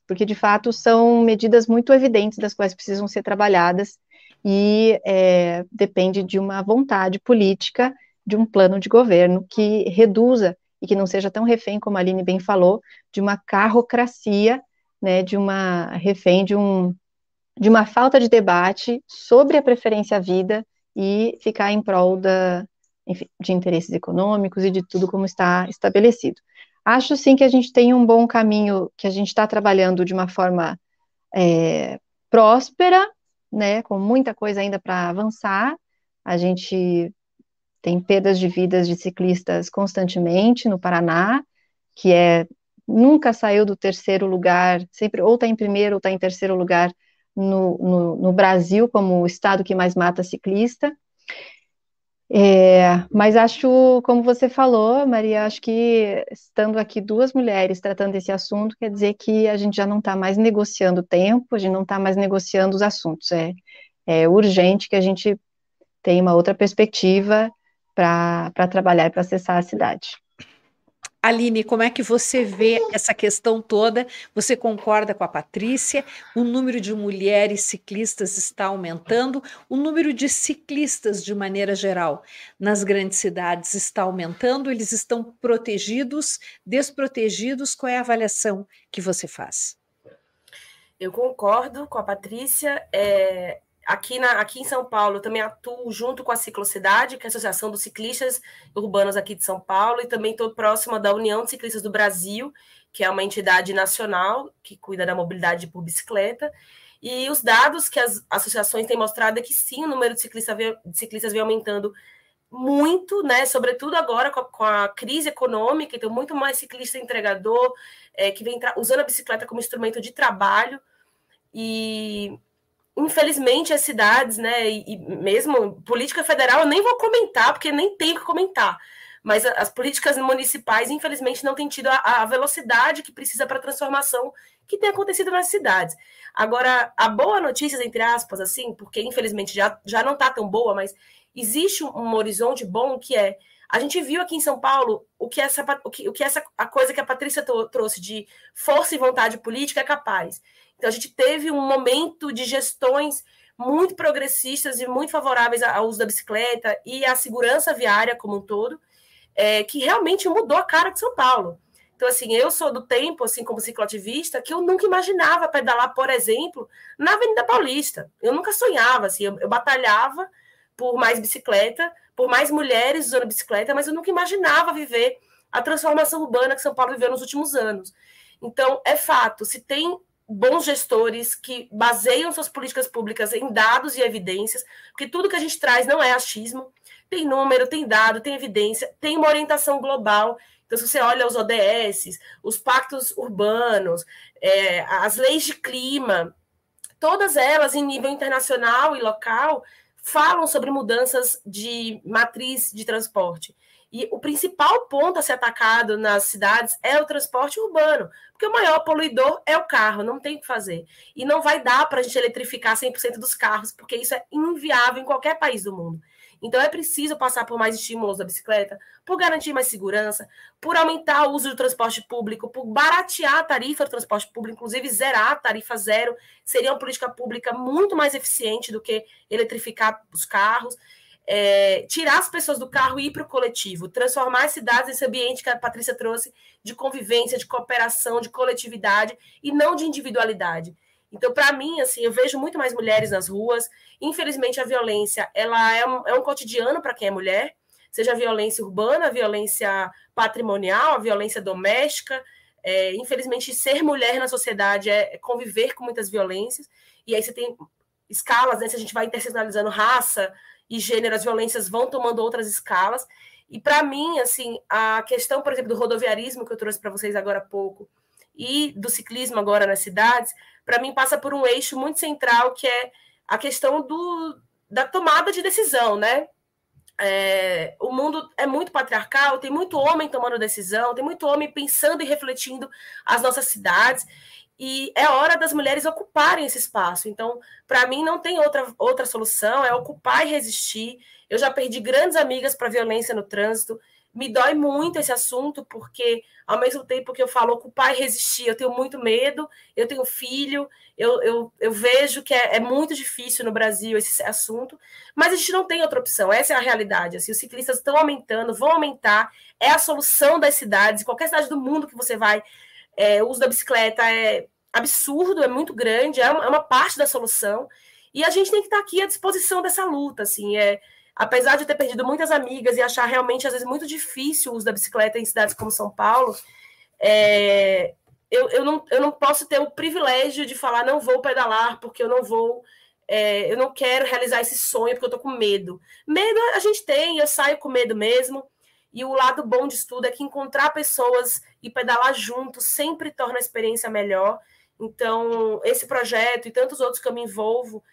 porque de fato são medidas muito evidentes das quais precisam ser trabalhadas e é, depende de uma vontade política, de um plano de governo que reduza e que não seja tão refém, como a Aline bem falou, de uma carrocracia, né, de uma refém de um de uma falta de debate sobre a preferência à vida e ficar em prol da, enfim, de interesses econômicos e de tudo como está estabelecido. Acho sim que a gente tem um bom caminho, que a gente está trabalhando de uma forma é, próspera, né, com muita coisa ainda para avançar. A gente tem perdas de vidas de ciclistas constantemente no Paraná, que é nunca saiu do terceiro lugar, sempre ou está em primeiro ou está em terceiro lugar no, no, no Brasil como o estado que mais mata ciclista. É, mas acho, como você falou, Maria, acho que estando aqui duas mulheres tratando desse assunto, quer dizer que a gente já não está mais negociando o tempo, a gente não está mais negociando os assuntos. É, é urgente que a gente tenha uma outra perspectiva para trabalhar e para acessar a cidade. Aline, como é que você vê essa questão toda? Você concorda com a Patrícia? O número de mulheres ciclistas está aumentando, o número de ciclistas, de maneira geral, nas grandes cidades está aumentando, eles estão protegidos, desprotegidos? Qual é a avaliação que você faz? Eu concordo com a Patrícia. É, Aqui, na, aqui em São Paulo, também atuo junto com a Ciclocidade, que é a Associação dos Ciclistas Urbanos aqui de São Paulo, e também estou próxima da União de Ciclistas do Brasil, que é uma entidade nacional que cuida da mobilidade por bicicleta. E os dados que as associações têm mostrado é que sim, o número de ciclistas, vem, de ciclistas vem aumentando muito, né? Sobretudo agora com a, com a, crise econômica, então muito mais ciclista entregador é, que vem usando a bicicleta como instrumento de trabalho. E infelizmente, as cidades, né, e, e, mesmo política federal, eu nem vou comentar, porque nem tenho que comentar. Mas as políticas municipais, infelizmente, não têm tido a, a velocidade que precisa para a transformação que tem acontecido nas cidades. Agora, a boa notícia, entre aspas, assim, porque infelizmente já, já não está tão boa, mas existe um horizonte bom que é a gente viu aqui em São Paulo o que essa, o que, o que essa a coisa que a Patrícia trouxe de força e vontade política é capaz. Então a gente teve um momento de gestões muito progressistas e muito favoráveis ao uso da bicicleta e à segurança viária como um todo, é, que realmente mudou a cara de São Paulo. Então, assim, eu sou do tempo, assim, como cicloativista, que eu nunca imaginava pedalar, por exemplo, na Avenida Paulista. Eu nunca sonhava, assim, eu, eu batalhava por mais bicicleta, por mais mulheres usando bicicleta, mas eu nunca imaginava viver a transformação urbana que São Paulo viveu nos últimos anos. Então, é fato, se tem bons gestores que baseiam suas políticas públicas em dados e evidências, porque tudo que a gente traz não é achismo, tem número, tem dado, tem evidência, tem uma orientação global. Então, se você olha os ODS, os pactos urbanos, é, as leis de clima, todas elas em nível internacional e local falam sobre mudanças de matriz de transporte. E o principal ponto a ser atacado nas cidades é o transporte urbano, porque o maior poluidor é o carro, não tem o que fazer. E não vai dar para a gente eletrificar 100% dos carros, porque isso é inviável em qualquer país do mundo. Então é preciso passar por mais estímulos da bicicleta, por garantir mais segurança, por aumentar o uso do transporte público, por baratear a tarifa do transporte público, inclusive zerar a tarifa zero, seria uma política pública muito mais eficiente do que eletrificar os carros. É, tirar as pessoas do carro e ir para o coletivo, transformar as cidades nesse ambiente que a Patrícia trouxe de convivência, de cooperação, de coletividade e não de individualidade. Então, para mim, assim, eu vejo muito mais mulheres nas ruas. Infelizmente, a violência ela é um, é um cotidiano para quem é mulher, seja a violência urbana, a violência patrimonial, a violência doméstica. É, infelizmente, ser mulher na sociedade é conviver com muitas violências. E aí você tem escalas, né? Se a gente vai interseccionalizando raça e gênero, as violências vão tomando outras escalas. E para mim, assim, a questão, por exemplo, do rodoviarismo que eu trouxe para vocês agora há pouco e do ciclismo agora nas cidades, para mim passa por um eixo muito central que é a questão do, da tomada de decisão, né? É, o mundo é muito patriarcal, tem muito homem tomando decisão, tem muito homem pensando e refletindo as nossas cidades, e é hora das mulheres ocuparem esse espaço. Então, para mim, não tem outra, outra solução, é ocupar e resistir. Eu já perdi grandes amigas para violência no trânsito, me dói muito esse assunto, porque ao mesmo tempo que eu falo ocupar e resistir, eu tenho muito medo, eu tenho filho, eu, eu, eu vejo que é, é, muito difícil no Brasil esse assunto, mas a gente não tem outra opção, essa é a realidade. Assim, os ciclistas estão aumentando, vão aumentar, é a solução das cidades, qualquer cidade do mundo que você vai, é, o uso da bicicleta é absurdo, é muito grande, é uma, é uma parte da solução, e a gente tem que estar aqui à disposição dessa luta, assim, é apesar de ter perdido muitas amigas e achar realmente, às vezes, muito difícil o uso da bicicleta em cidades como São Paulo, é, eu, eu, não, eu não posso ter o privilégio de falar não vou pedalar porque eu não vou, é, eu não quero realizar esse sonho porque eu tô com medo. Medo a gente tem, eu saio com medo mesmo. E o lado bom disso tudo é que encontrar pessoas e pedalar juntos sempre torna a experiência melhor. Então, esse projeto e tantos outros que eu me envolvo,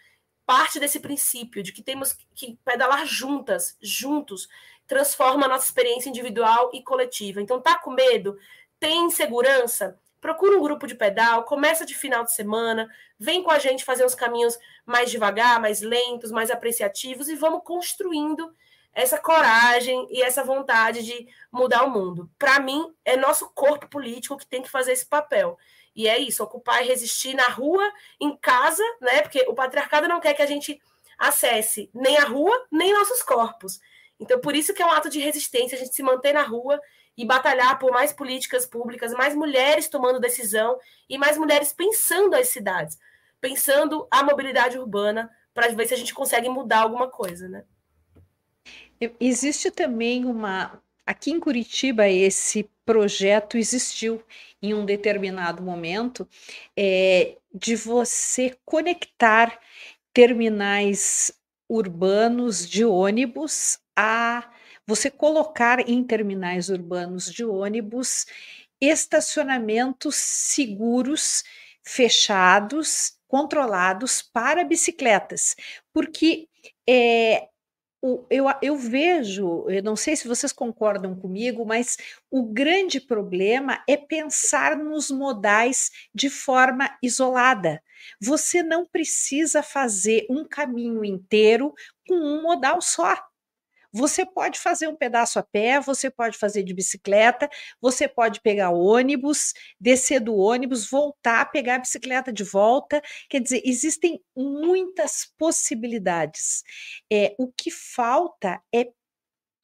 parte desse princípio de que temos que pedalar juntas, juntos, transforma a nossa experiência individual e coletiva. Então, tá com medo? Tem insegurança? Procura um grupo de pedal, começa de final de semana, vem com a gente fazer os caminhos mais devagar, mais lentos, mais apreciativos e vamos construindo essa coragem e essa vontade de mudar o mundo. Para mim, é nosso corpo político que tem que fazer esse papel. E é isso, ocupar e resistir na rua, em casa, né? Porque o patriarcado não quer que a gente acesse nem a rua, nem nossos corpos. Então, por isso que é um ato de resistência a gente se manter na rua e batalhar por mais políticas públicas, mais mulheres tomando decisão e mais mulheres pensando as cidades, pensando a mobilidade urbana para ver se a gente consegue mudar alguma coisa, né? Existe também uma aqui em Curitiba esse projeto existiu em um determinado momento é, de você conectar terminais urbanos de ônibus a você colocar em terminais urbanos de ônibus estacionamentos seguros, fechados, controlados para bicicletas, porque é, eu, eu vejo, eu não sei se vocês concordam comigo, mas o grande problema é pensar nos modais de forma isolada. Você não precisa fazer um caminho inteiro com um modal só. Você pode fazer um pedaço a pé, você pode fazer de bicicleta, você pode pegar ônibus, descer do ônibus, voltar, pegar a bicicleta de volta. Quer dizer, existem muitas possibilidades. É, o que falta é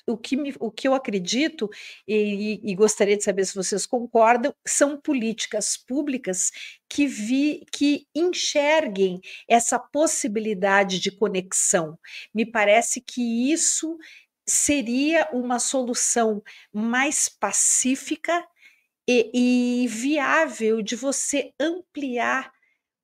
o que, me, o que eu acredito, e, e, gostaria de saber se vocês concordam, são políticas públicas que, vi, que enxerguem essa possibilidade de conexão. Me parece que isso seria uma solução mais pacífica e, e viável de você ampliar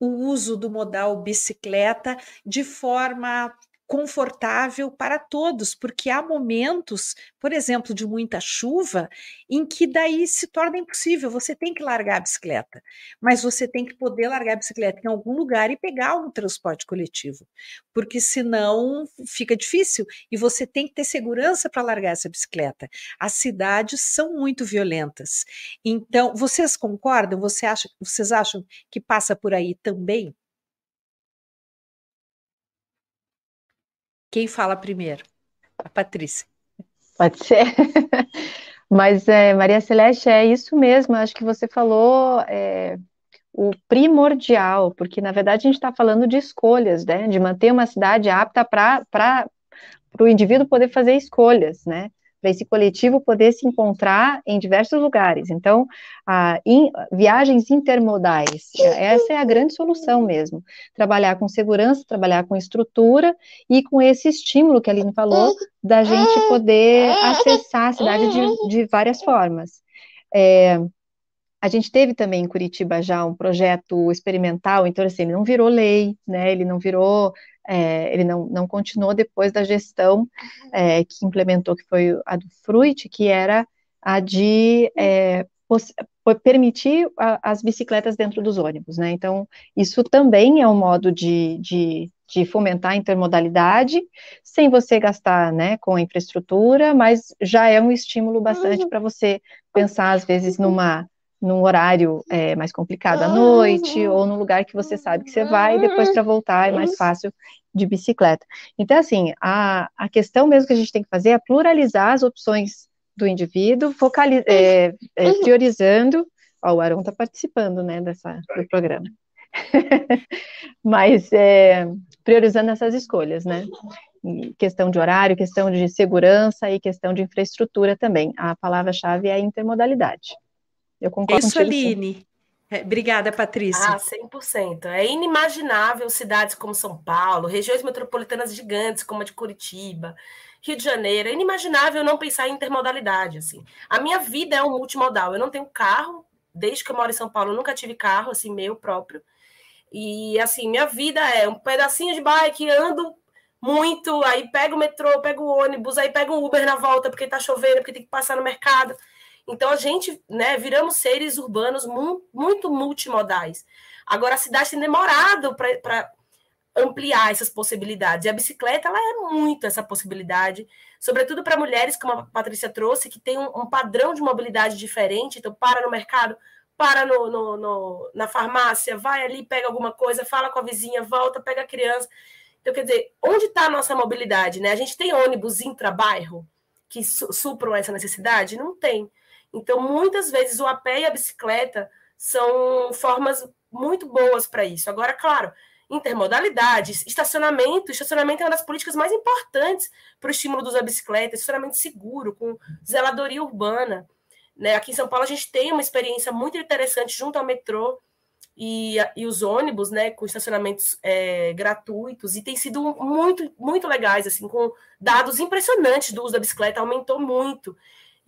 o uso do modal bicicleta de forma confortável para todos, porque há momentos, por exemplo, de muita chuva, em que daí se torna impossível. Você tem que largar a bicicleta, mas você tem que poder largar a bicicleta em algum lugar e pegar um transporte coletivo, porque senão fica difícil e você tem que ter segurança para largar essa bicicleta. As cidades são muito violentas. Então, vocês concordam? Você acha, vocês acham que passa por aí também? Quem fala primeiro? A Patrícia. Pode ser. [laughs] Mas, é, Maria Celeste, é isso mesmo. Acho que você falou é, o primordial, porque na verdade a gente está falando de escolhas, né? De manter uma cidade apta para o indivíduo poder fazer escolhas, né? Para esse coletivo poder se encontrar em diversos lugares. Então, a, in, viagens intermodais, essa é a grande solução mesmo. Trabalhar com segurança, trabalhar com estrutura e com esse estímulo que a Aline falou, da gente poder acessar a cidade de, de várias formas. É, a gente teve também em Curitiba já um projeto experimental, então assim, ele não virou lei, né? Ele não virou é, ele não, não continuou depois da gestão é, que implementou, que foi a do Fruit, que era a de é, permitir a, as bicicletas dentro dos ônibus, né? Então, isso também é um modo de, de, de fomentar a intermodalidade, sem você gastar né, com a infraestrutura, mas já é um estímulo bastante uhum. para você pensar, às vezes, numa num horário é, mais complicado à noite, ou num lugar que você sabe que você vai, e depois para voltar é mais fácil de bicicleta. Então, assim, a, a questão mesmo que a gente tem que fazer é pluralizar as opções do indivíduo, focaliz, é, é, priorizando. Ó, o Arão está participando, né, dessa, do programa. [laughs] Mas é, priorizando essas escolhas, né? questão de horário, questão de segurança e questão de infraestrutura também. A palavra-chave é intermodalidade. Eu concordo Isso, Aline. É, obrigada, Patrícia. Ah, 100%. É inimaginável cidades como São Paulo, regiões metropolitanas gigantes como a de Curitiba, Rio de Janeiro. É inimaginável não pensar em intermodalidade. Assim. A minha vida é um multimodal. Eu não tenho carro, desde que eu moro em São Paulo, eu nunca tive carro, assim, meu próprio. E, assim, minha vida é um pedacinho de bike, ando muito, aí pego o metrô, pego o ônibus, aí pego o Uber na volta, porque tá chovendo, porque tem que passar no mercado. Então a gente, né, viramos seres urbanos mu muito multimodais. Agora a cidade tem demorado para ampliar essas possibilidades. E a bicicleta ela é muito essa possibilidade, sobretudo para mulheres, como a Patrícia trouxe, que tem um, um, padrão de mobilidade diferente. Então, para no mercado, para no, no, no, na farmácia, vai ali, pega alguma coisa, fala com a vizinha, volta, pega a criança. Então, quer dizer, onde está a nossa mobilidade? Né? A gente tem ônibus intra-bairro que su supram essa necessidade? Não tem. Então, muitas vezes, o a pé e a bicicleta são formas muito boas para isso. Agora, claro, intermodalidade, estacionamento. Estacionamento é uma das políticas mais importantes para o estímulo dos bicicletas, estacionamento seguro, com zeladoria urbana. Né? Aqui em São Paulo, a gente tem uma experiência muito interessante junto ao metrô e, e os ônibus, né, com estacionamentos é, gratuitos, e tem sido muito, muito legais, assim, com dados impressionantes do uso da bicicleta, aumentou muito.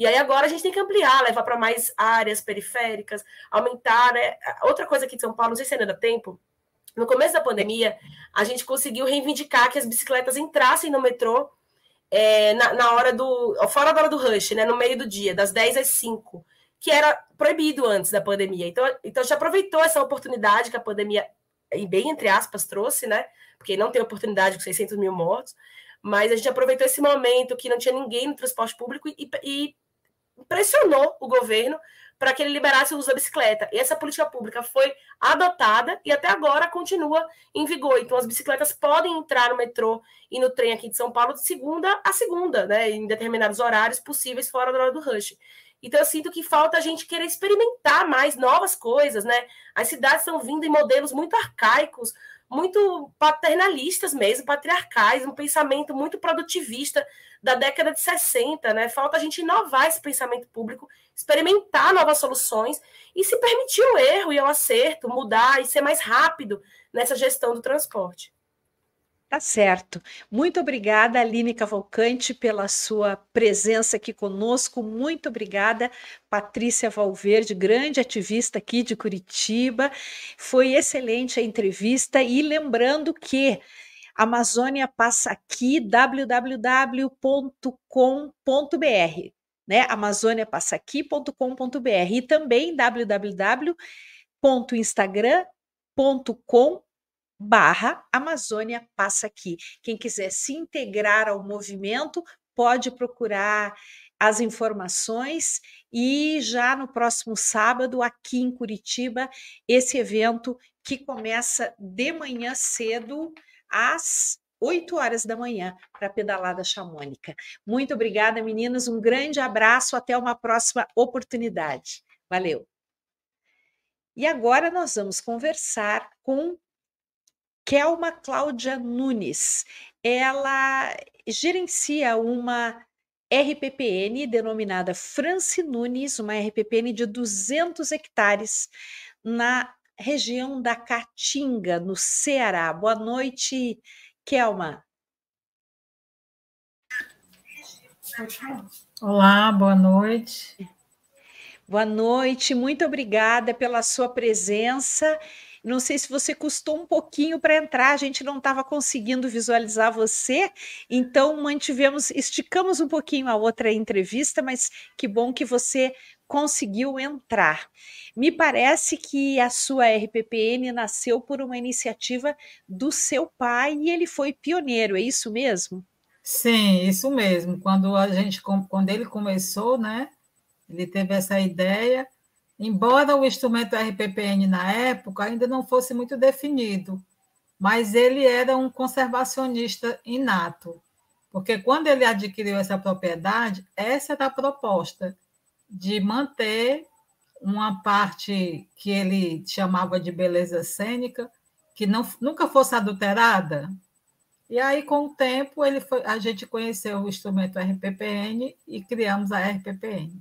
E aí agora a gente tem que ampliar, levar para mais áreas periféricas, aumentar, né? Outra coisa aqui de São Paulo, não sei se ainda dá tempo, no começo da pandemia, a gente conseguiu reivindicar que as bicicletas entrassem no metrô é, na, na, hora do. fora da hora do rush, né? No meio do dia, das 10 às 5, que era proibido antes da pandemia. Então, então a gente aproveitou essa oportunidade que a pandemia, bem entre aspas, trouxe, né? Porque não tem oportunidade com 600 mil mortos, mas a gente aproveitou esse momento que não tinha ninguém no transporte público e, e pressionou o governo para que ele liberasse o uso da bicicleta. E essa política pública foi adotada e até agora continua em vigor. Então, as bicicletas podem entrar no metrô e no trem aqui de São Paulo de segunda a segunda, né, em determinados horários possíveis fora da hora do rush. Então, eu sinto que falta a gente querer experimentar mais novas coisas, né? As cidades estão vindo em modelos muito arcaicos, muito paternalistas mesmo, patriarcais, um pensamento muito produtivista da década de 60, né? Falta a gente inovar esse pensamento público, experimentar novas soluções e se permitir o erro e o acerto, mudar e ser mais rápido nessa gestão do transporte. Tá certo. Muito obrigada, Aline Cavalcante, pela sua presença aqui conosco. Muito obrigada, Patrícia Valverde, grande ativista aqui de Curitiba. Foi excelente a entrevista e lembrando que Amazônia passa aqui www.com.br, né? amazoniapassaqui.com.br e também www.instagram.com barra Amazônia Passa Aqui. Quem quiser se integrar ao movimento pode procurar as informações e já no próximo sábado aqui em Curitiba esse evento que começa de manhã cedo às 8 horas da manhã para a pedalada chamônica. Muito obrigada, meninas. Um grande abraço. Até uma próxima oportunidade. Valeu. E agora nós vamos conversar com Kelma Cláudia Nunes. Ela gerencia uma RPPN denominada France Nunes, uma RPPN de 200 hectares na região da Caatinga, no Ceará. Boa noite, Kelma. Olá, boa noite. Boa noite, muito obrigada pela sua presença não sei se você custou um pouquinho para entrar, a gente não estava conseguindo visualizar você, então mantivemos, esticamos um pouquinho a outra entrevista, mas que bom que você conseguiu entrar. Me parece que a sua RPPN nasceu por uma iniciativa do seu pai e ele foi pioneiro, é isso mesmo? Sim, isso mesmo. Quando a gente, quando ele começou, né? Ele teve essa ideia embora o instrumento RPPN na época ainda não fosse muito definido, mas ele era um conservacionista inato, porque quando ele adquiriu essa propriedade, essa era a proposta de manter uma parte que ele chamava de beleza cênica, que não, nunca fosse adulterada. E aí, com o tempo, ele foi, a gente conheceu o instrumento RPPN e criamos a RPPN.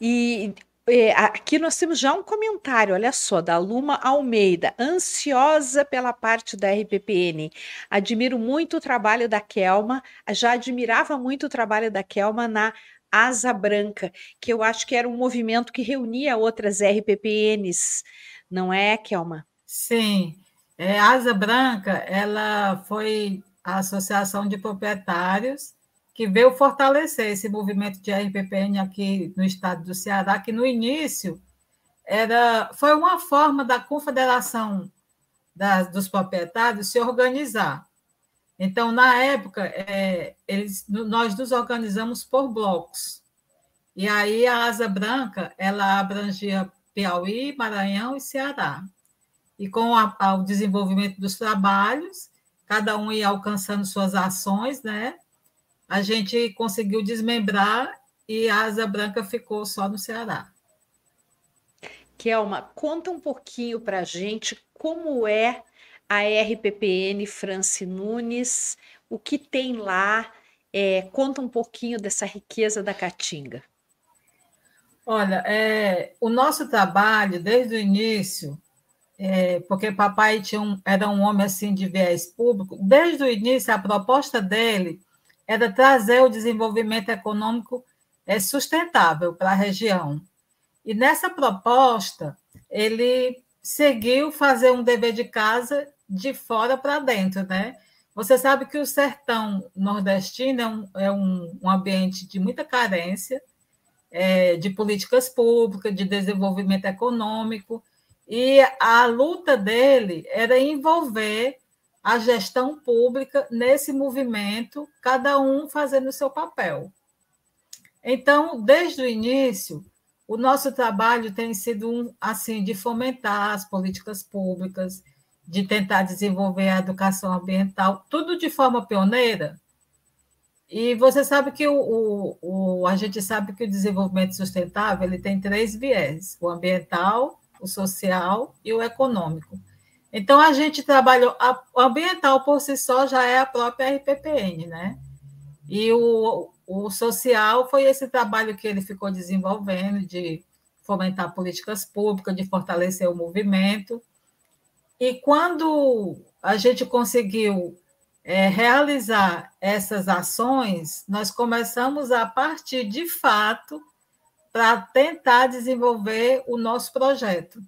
E é, aqui nós temos já um comentário, olha só, da Luma Almeida, ansiosa pela parte da RPPN. Admiro muito o trabalho da Kelma, já admirava muito o trabalho da Kelma na Asa Branca, que eu acho que era um movimento que reunia outras RPPNs, não é, Kelma? Sim, é, Asa Branca, ela foi a Associação de Proprietários que veio fortalecer esse movimento de RPPN aqui no estado do Ceará, que no início era, foi uma forma da Confederação dos Proprietários se organizar. Então, na época, é, eles, nós nos organizamos por blocos. E aí a Asa Branca ela abrangia Piauí, Maranhão e Ceará. E com a, o desenvolvimento dos trabalhos, cada um ia alcançando suas ações, né? A gente conseguiu desmembrar e a Asa Branca ficou só no Ceará. Kelma, conta um pouquinho para a gente como é a RPPN France Nunes, o que tem lá, é, conta um pouquinho dessa riqueza da Caatinga. Olha, é, o nosso trabalho, desde o início, é, porque papai um, era um homem assim de viés público, desde o início a proposta dele era trazer o desenvolvimento econômico é, sustentável para a região. E nessa proposta, ele seguiu fazer um dever de casa de fora para dentro, né? Você sabe que o sertão nordestino é um, é um, um ambiente de muita carência é, de políticas públicas, de desenvolvimento econômico, e a luta dele era envolver a gestão pública nesse movimento, cada um fazendo o seu papel. Então, desde o início, o nosso trabalho tem sido um, assim de fomentar as políticas públicas, de tentar desenvolver a educação ambiental, tudo de forma pioneira. E você sabe que o, o, o, a gente sabe que o desenvolvimento sustentável ele tem três viés: o ambiental, o social e o econômico. Então a gente trabalhou a, o ambiental por si só já é a própria RPPN, né? E o, o social foi esse trabalho que ele ficou desenvolvendo de fomentar políticas públicas, de fortalecer o movimento. E quando a gente conseguiu é, realizar essas ações, nós começamos a partir de fato para tentar desenvolver o nosso projeto.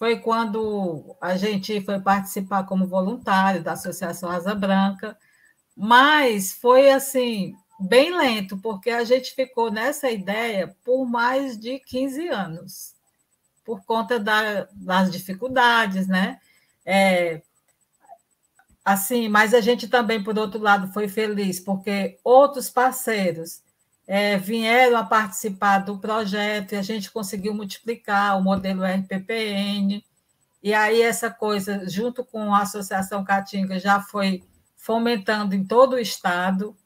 Foi quando a gente foi participar como voluntário da Associação Asa Branca, mas foi assim, bem lento, porque a gente ficou nessa ideia por mais de 15 anos, por conta da, das dificuldades, né? É, assim, mas a gente também, por outro lado, foi feliz, porque outros parceiros é, vieram a participar do projeto e a gente conseguiu multiplicar o modelo RPPN. E aí, essa coisa, junto com a Associação Caatinga, já foi fomentando em todo o Estado.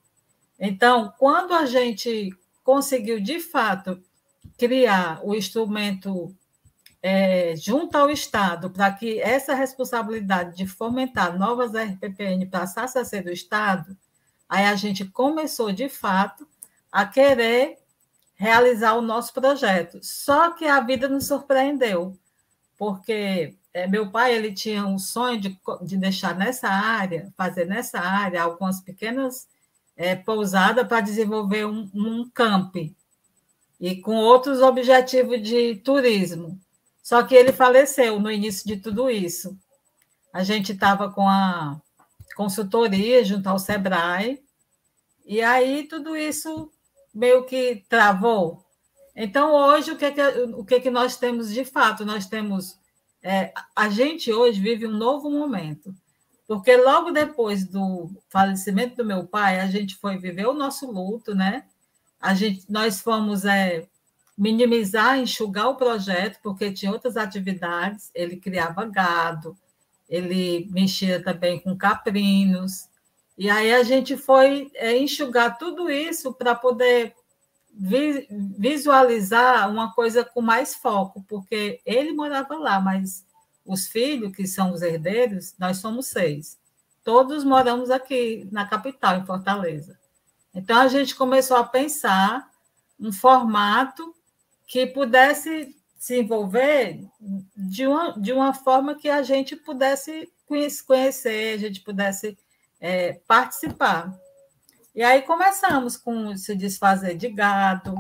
Então, quando a gente conseguiu, de fato, criar o instrumento é, junto ao Estado, para que essa responsabilidade de fomentar novas RPPN passasse a ser do Estado, aí a gente começou, de fato, a querer realizar o nosso projeto. Só que a vida nos surpreendeu, porque é, meu pai ele tinha um sonho de, de deixar nessa área, fazer nessa área algumas pequenas é, pousadas para desenvolver um, um camping e com outros objetivos de turismo. Só que ele faleceu no início de tudo isso. A gente estava com a consultoria junto ao Sebrae, e aí tudo isso meio que travou. Então, hoje, o que, é que, o que, é que nós temos de fato? Nós temos é, a gente hoje vive um novo momento, porque logo depois do falecimento do meu pai, a gente foi viver o nosso luto, né? A gente, nós fomos é, minimizar, enxugar o projeto, porque tinha outras atividades. Ele criava gado, ele mexia também com caprinos. E aí a gente foi é, enxugar tudo isso para poder visualizar uma coisa com mais foco, porque ele morava lá, mas os filhos, que são os herdeiros, nós somos seis. Todos moramos aqui na capital, em Fortaleza. Então, a gente começou a pensar um formato que pudesse se envolver de uma, de uma forma que a gente pudesse conhecer, a gente pudesse é, participar. E aí começamos com se desfazer de gado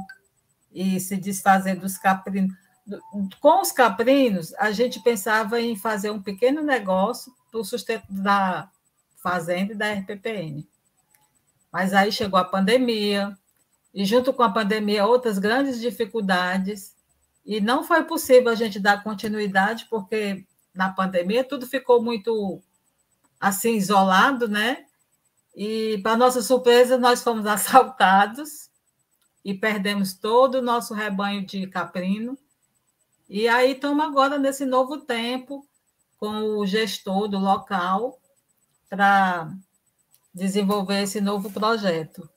e se desfazer dos caprinos. Com os caprinos, a gente pensava em fazer um pequeno negócio para o sustento da fazenda e da RPPN. Mas aí chegou a pandemia, e junto com a pandemia, outras grandes dificuldades, e não foi possível a gente dar continuidade, porque na pandemia tudo ficou muito assim isolado, né? E, para nossa surpresa, nós fomos [laughs] assaltados e perdemos todo o nosso rebanho de caprino. E aí estamos agora nesse novo tempo com o gestor do local para desenvolver esse novo projeto.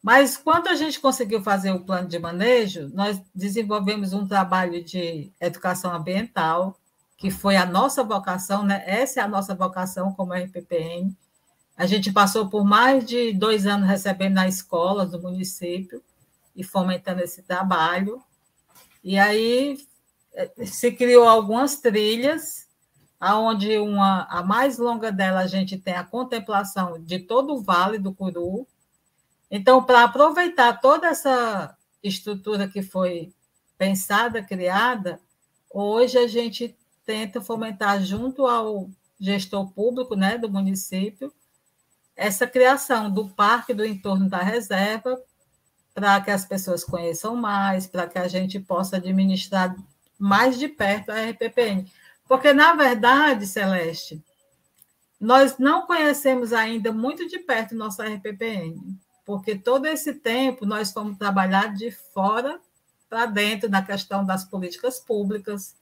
Mas quando a gente conseguiu fazer o plano de manejo, nós desenvolvemos um trabalho de educação ambiental, que foi a nossa vocação, né? Essa é a nossa vocação como RPPN, a gente passou por mais de dois anos recebendo na escola do município e fomentando esse trabalho. E aí eh, se criou algumas trilhas, aonde uma a mais longa dela a gente tem a contemplação de todo o Vale do Curu. Então, para aproveitar toda essa estrutura que foi pensada, criada, hoje a gente tenta fomentar junto ao gestor público, né, do município, essa criação do parque do entorno da reserva, para que as pessoas conheçam mais, para que a gente possa administrar mais de perto a RPPN. Porque, na verdade, Celeste, nós não conhecemos ainda muito de perto nossa RPPN, porque todo esse tempo nós fomos trabalhar de fora para dentro na questão das políticas públicas,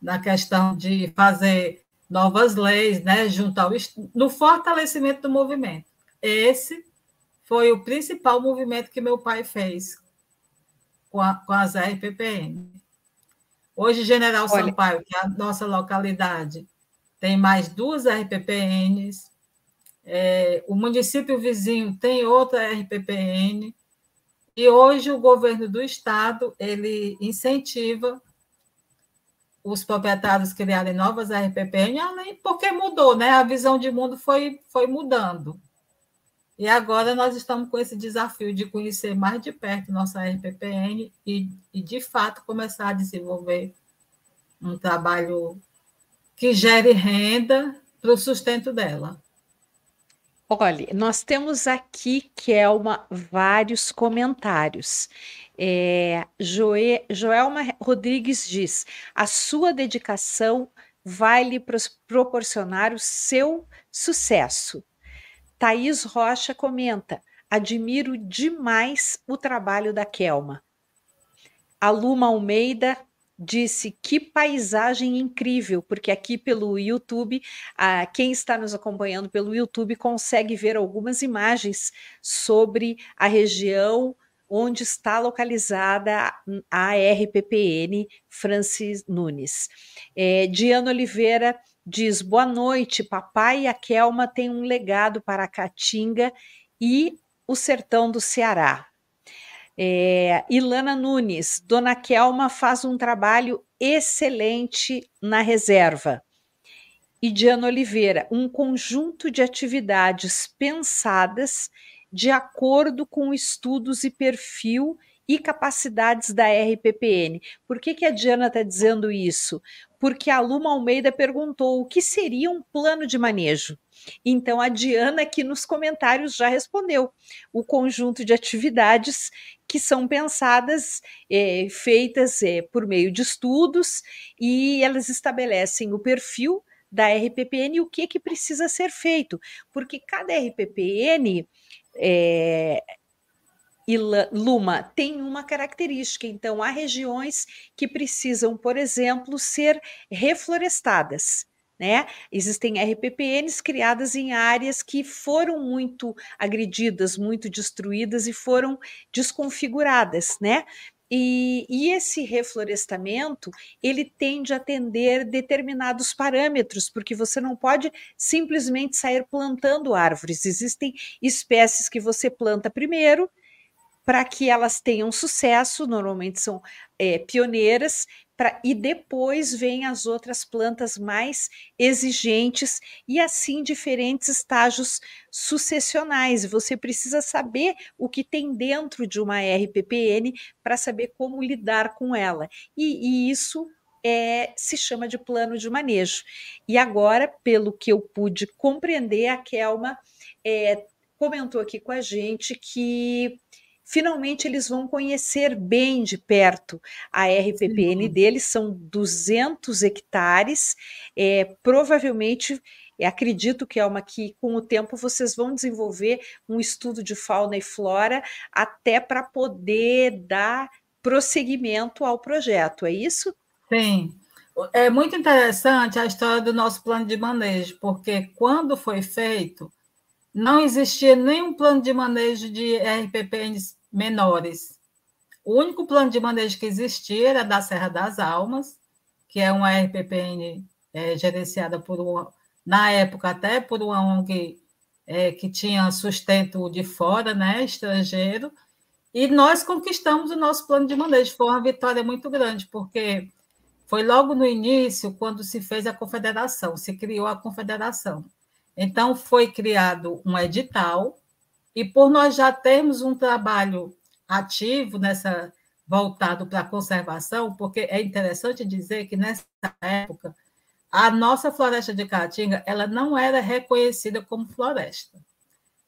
na questão de fazer novas leis, né, junto ao no fortalecimento do movimento. Esse foi o principal movimento que meu pai fez com, a, com as RPPN. Hoje, General Olha. Sampaio, que é a nossa localidade, tem mais duas RPPNs. É, o município vizinho tem outra RPPN. E hoje o governo do estado ele incentiva os proprietários criarem novas RPPN, além porque mudou, né? A visão de mundo foi, foi mudando. E agora nós estamos com esse desafio de conhecer mais de perto nossa RPPN e, e de fato, começar a desenvolver um trabalho que gere renda para o sustento dela. Olha, nós temos aqui, Kelma, vários comentários. É, Joe, Joelma Rodrigues diz: a sua dedicação vai lhe proporcionar o seu sucesso. Thaís Rocha comenta: admiro demais o trabalho da Kelma. A Luma Almeida disse que paisagem incrível, porque aqui pelo YouTube, quem está nos acompanhando pelo YouTube consegue ver algumas imagens sobre a região onde está localizada a RPPN Francis Nunes. É, Diana Oliveira diz: boa noite, papai e a Kelma têm um legado para a Caatinga e o sertão do Ceará. É, Ilana Nunes, Dona Kelma faz um trabalho excelente na reserva. E Diana Oliveira, um conjunto de atividades pensadas de acordo com estudos e perfil e capacidades da RPPN. Por que, que a Diana está dizendo isso? Porque a Luma Almeida perguntou o que seria um plano de manejo. Então, a Diana aqui nos comentários já respondeu o conjunto de atividades que são pensadas, é, feitas é, por meio de estudos, e elas estabelecem o perfil da RPPN e o que, que precisa ser feito, porque cada RPPN é, Luma tem uma característica. Então, há regiões que precisam, por exemplo, ser reflorestadas. Né? Existem RPPNs criadas em áreas que foram muito agredidas, muito destruídas e foram desconfiguradas, né? E, e, esse reflorestamento ele tende a atender determinados parâmetros, porque você não pode simplesmente sair plantando árvores. Existem espécies que você planta primeiro, para que elas tenham sucesso, normalmente são é, pioneiras, pra, e depois vêm as outras plantas mais exigentes, e assim diferentes estágios sucessionais. Você precisa saber o que tem dentro de uma RPPN para saber como lidar com ela. E, e isso é, se chama de plano de manejo. E agora, pelo que eu pude compreender, a Kelma é, comentou aqui com a gente que finalmente eles vão conhecer bem de perto a RPPN deles, são 200 hectares, é, provavelmente acredito que é uma que com o tempo vocês vão desenvolver um estudo de fauna e flora até para poder dar prosseguimento ao projeto, é isso? Sim. É muito interessante a história do nosso plano de manejo, porque quando foi feito, não existia nenhum plano de manejo de RPPNs menores. O único plano de manejo que existia era da Serra das Almas, que é uma RPPN é, gerenciada por uma, na época até por uma ONG é, que tinha sustento de fora, né, estrangeiro, e nós conquistamos o nosso plano de manejo. Foi uma vitória muito grande, porque foi logo no início, quando se fez a confederação, se criou a confederação. Então, foi criado um edital e por nós já termos um trabalho ativo nessa voltado para a conservação, porque é interessante dizer que nessa época a nossa floresta de Caatinga ela não era reconhecida como floresta.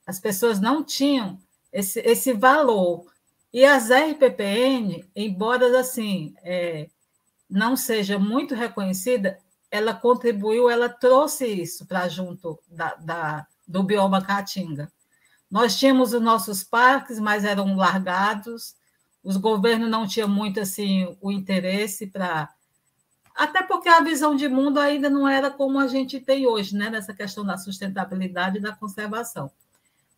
As pessoas não tinham esse, esse valor. E as RPPN, embora assim é, não seja muito reconhecida, ela contribuiu, ela trouxe isso para junto da, da, do bioma Caatinga. Nós tínhamos os nossos parques, mas eram largados. os governos não tinham muito assim o interesse para até porque a visão de mundo ainda não era como a gente tem hoje, né, nessa questão da sustentabilidade e da conservação.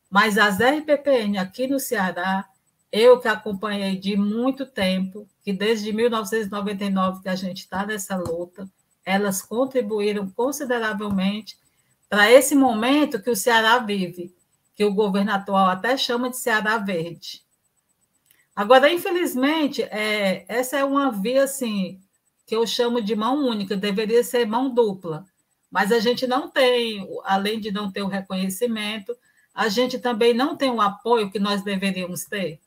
Mas as RPPN aqui no Ceará, eu que acompanhei de muito tempo, que desde 1999 que a gente está nessa luta, elas contribuíram consideravelmente para esse momento que o Ceará vive, que o governo atual até chama de Ceará Verde. Agora, infelizmente, é, essa é uma via assim que eu chamo de mão única, deveria ser mão dupla. Mas a gente não tem, além de não ter o reconhecimento, a gente também não tem o apoio que nós deveríamos ter.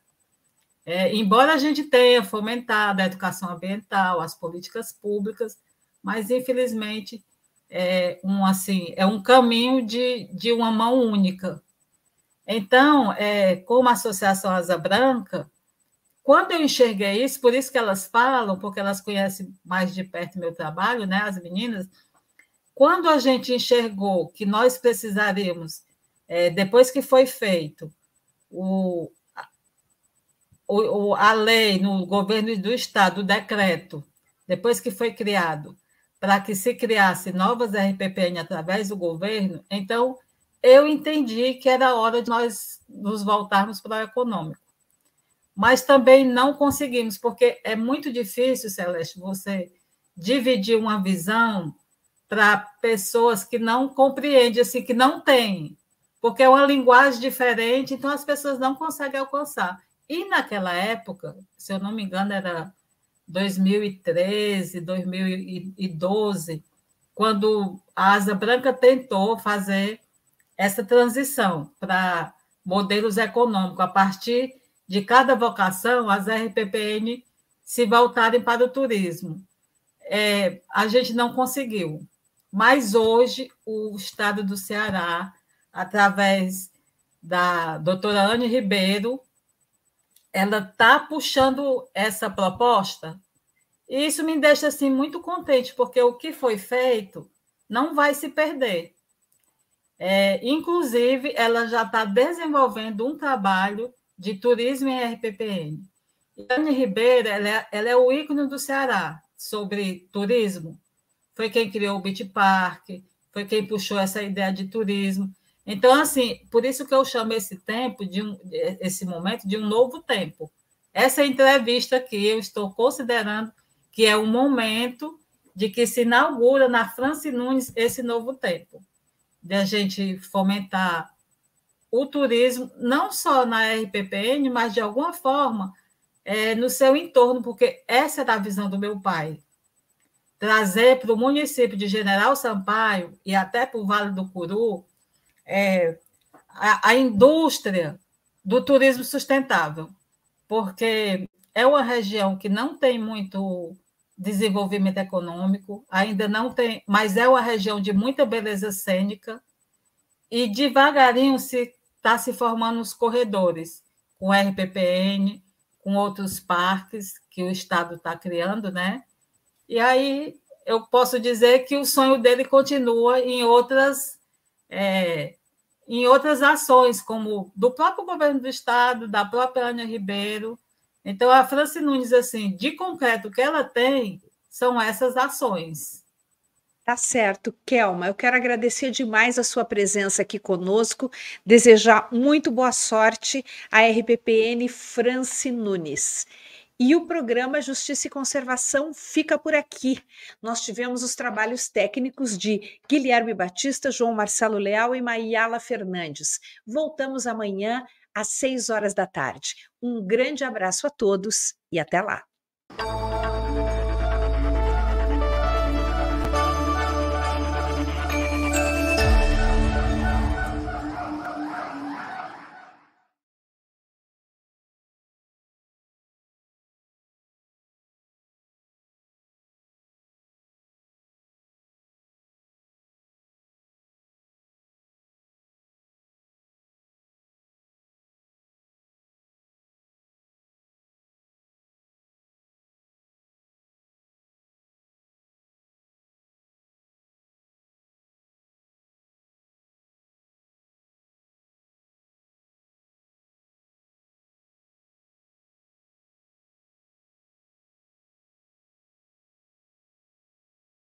É, embora a gente tenha fomentado a educação ambiental, as políticas públicas, mas infelizmente é um assim é um caminho de, de uma mão única. Então, é, como a Associação Asa Branca, quando eu enxerguei isso, por isso que elas falam, porque elas conhecem mais de perto meu trabalho, né, as meninas, quando a gente enxergou que nós precisaríamos, é, depois que foi feito o, o, a lei no governo do Estado, o decreto, depois que foi criado, para que se criasse novas RPPN através do governo, então eu entendi que era hora de nós nos voltarmos para o econômico mas também não conseguimos, porque é muito difícil, Celeste, você dividir uma visão para pessoas que não compreendem, assim, que não têm, porque é uma linguagem diferente, então as pessoas não conseguem alcançar. E naquela época, se eu não me engano, era 2013, 2012, quando a Asa Branca tentou fazer essa transição para modelos econômicos a partir de cada vocação, as RPPN se voltarem para o turismo. É, a gente não conseguiu, mas hoje o Estado do Ceará, através da doutora Anne Ribeiro, ela está puxando essa proposta e isso me deixa assim muito contente, porque o que foi feito não vai se perder. É, inclusive, ela já está desenvolvendo um trabalho de turismo em RPPN. Anne Ribeiro, ela é, ela é o ícone do Ceará sobre turismo. Foi quem criou o Beach Park, foi quem puxou essa ideia de turismo. Então, assim, por isso que eu chamo esse tempo, de um, esse momento, de um novo tempo. Essa entrevista que eu estou considerando que é o momento de que se inaugura na Franci Nunes esse novo tempo, de a gente fomentar o turismo, não só na RPPN, mas de alguma forma é, no seu entorno, porque essa era a visão do meu pai. Trazer para o município de General Sampaio e até para o Vale do Curu é, a, a indústria do turismo sustentável, porque é uma região que não tem muito desenvolvimento econômico, ainda não tem, mas é uma região de muita beleza cênica, e devagarinho se está se formando os corredores, com RPPN, com outros parques que o Estado está criando, né? E aí eu posso dizer que o sonho dele continua em outras, é, em outras ações, como do próprio governo do Estado, da própria Ana Ribeiro. Então, a Franci Nunes, assim, de concreto que ela tem, são essas ações. Tá certo, Kelma. Eu quero agradecer demais a sua presença aqui conosco, desejar muito boa sorte à RPPN Franci Nunes. E o programa Justiça e Conservação fica por aqui. Nós tivemos os trabalhos técnicos de Guilherme Batista, João Marcelo Leal e Maiala Fernandes. Voltamos amanhã às seis horas da tarde. Um grande abraço a todos e até lá.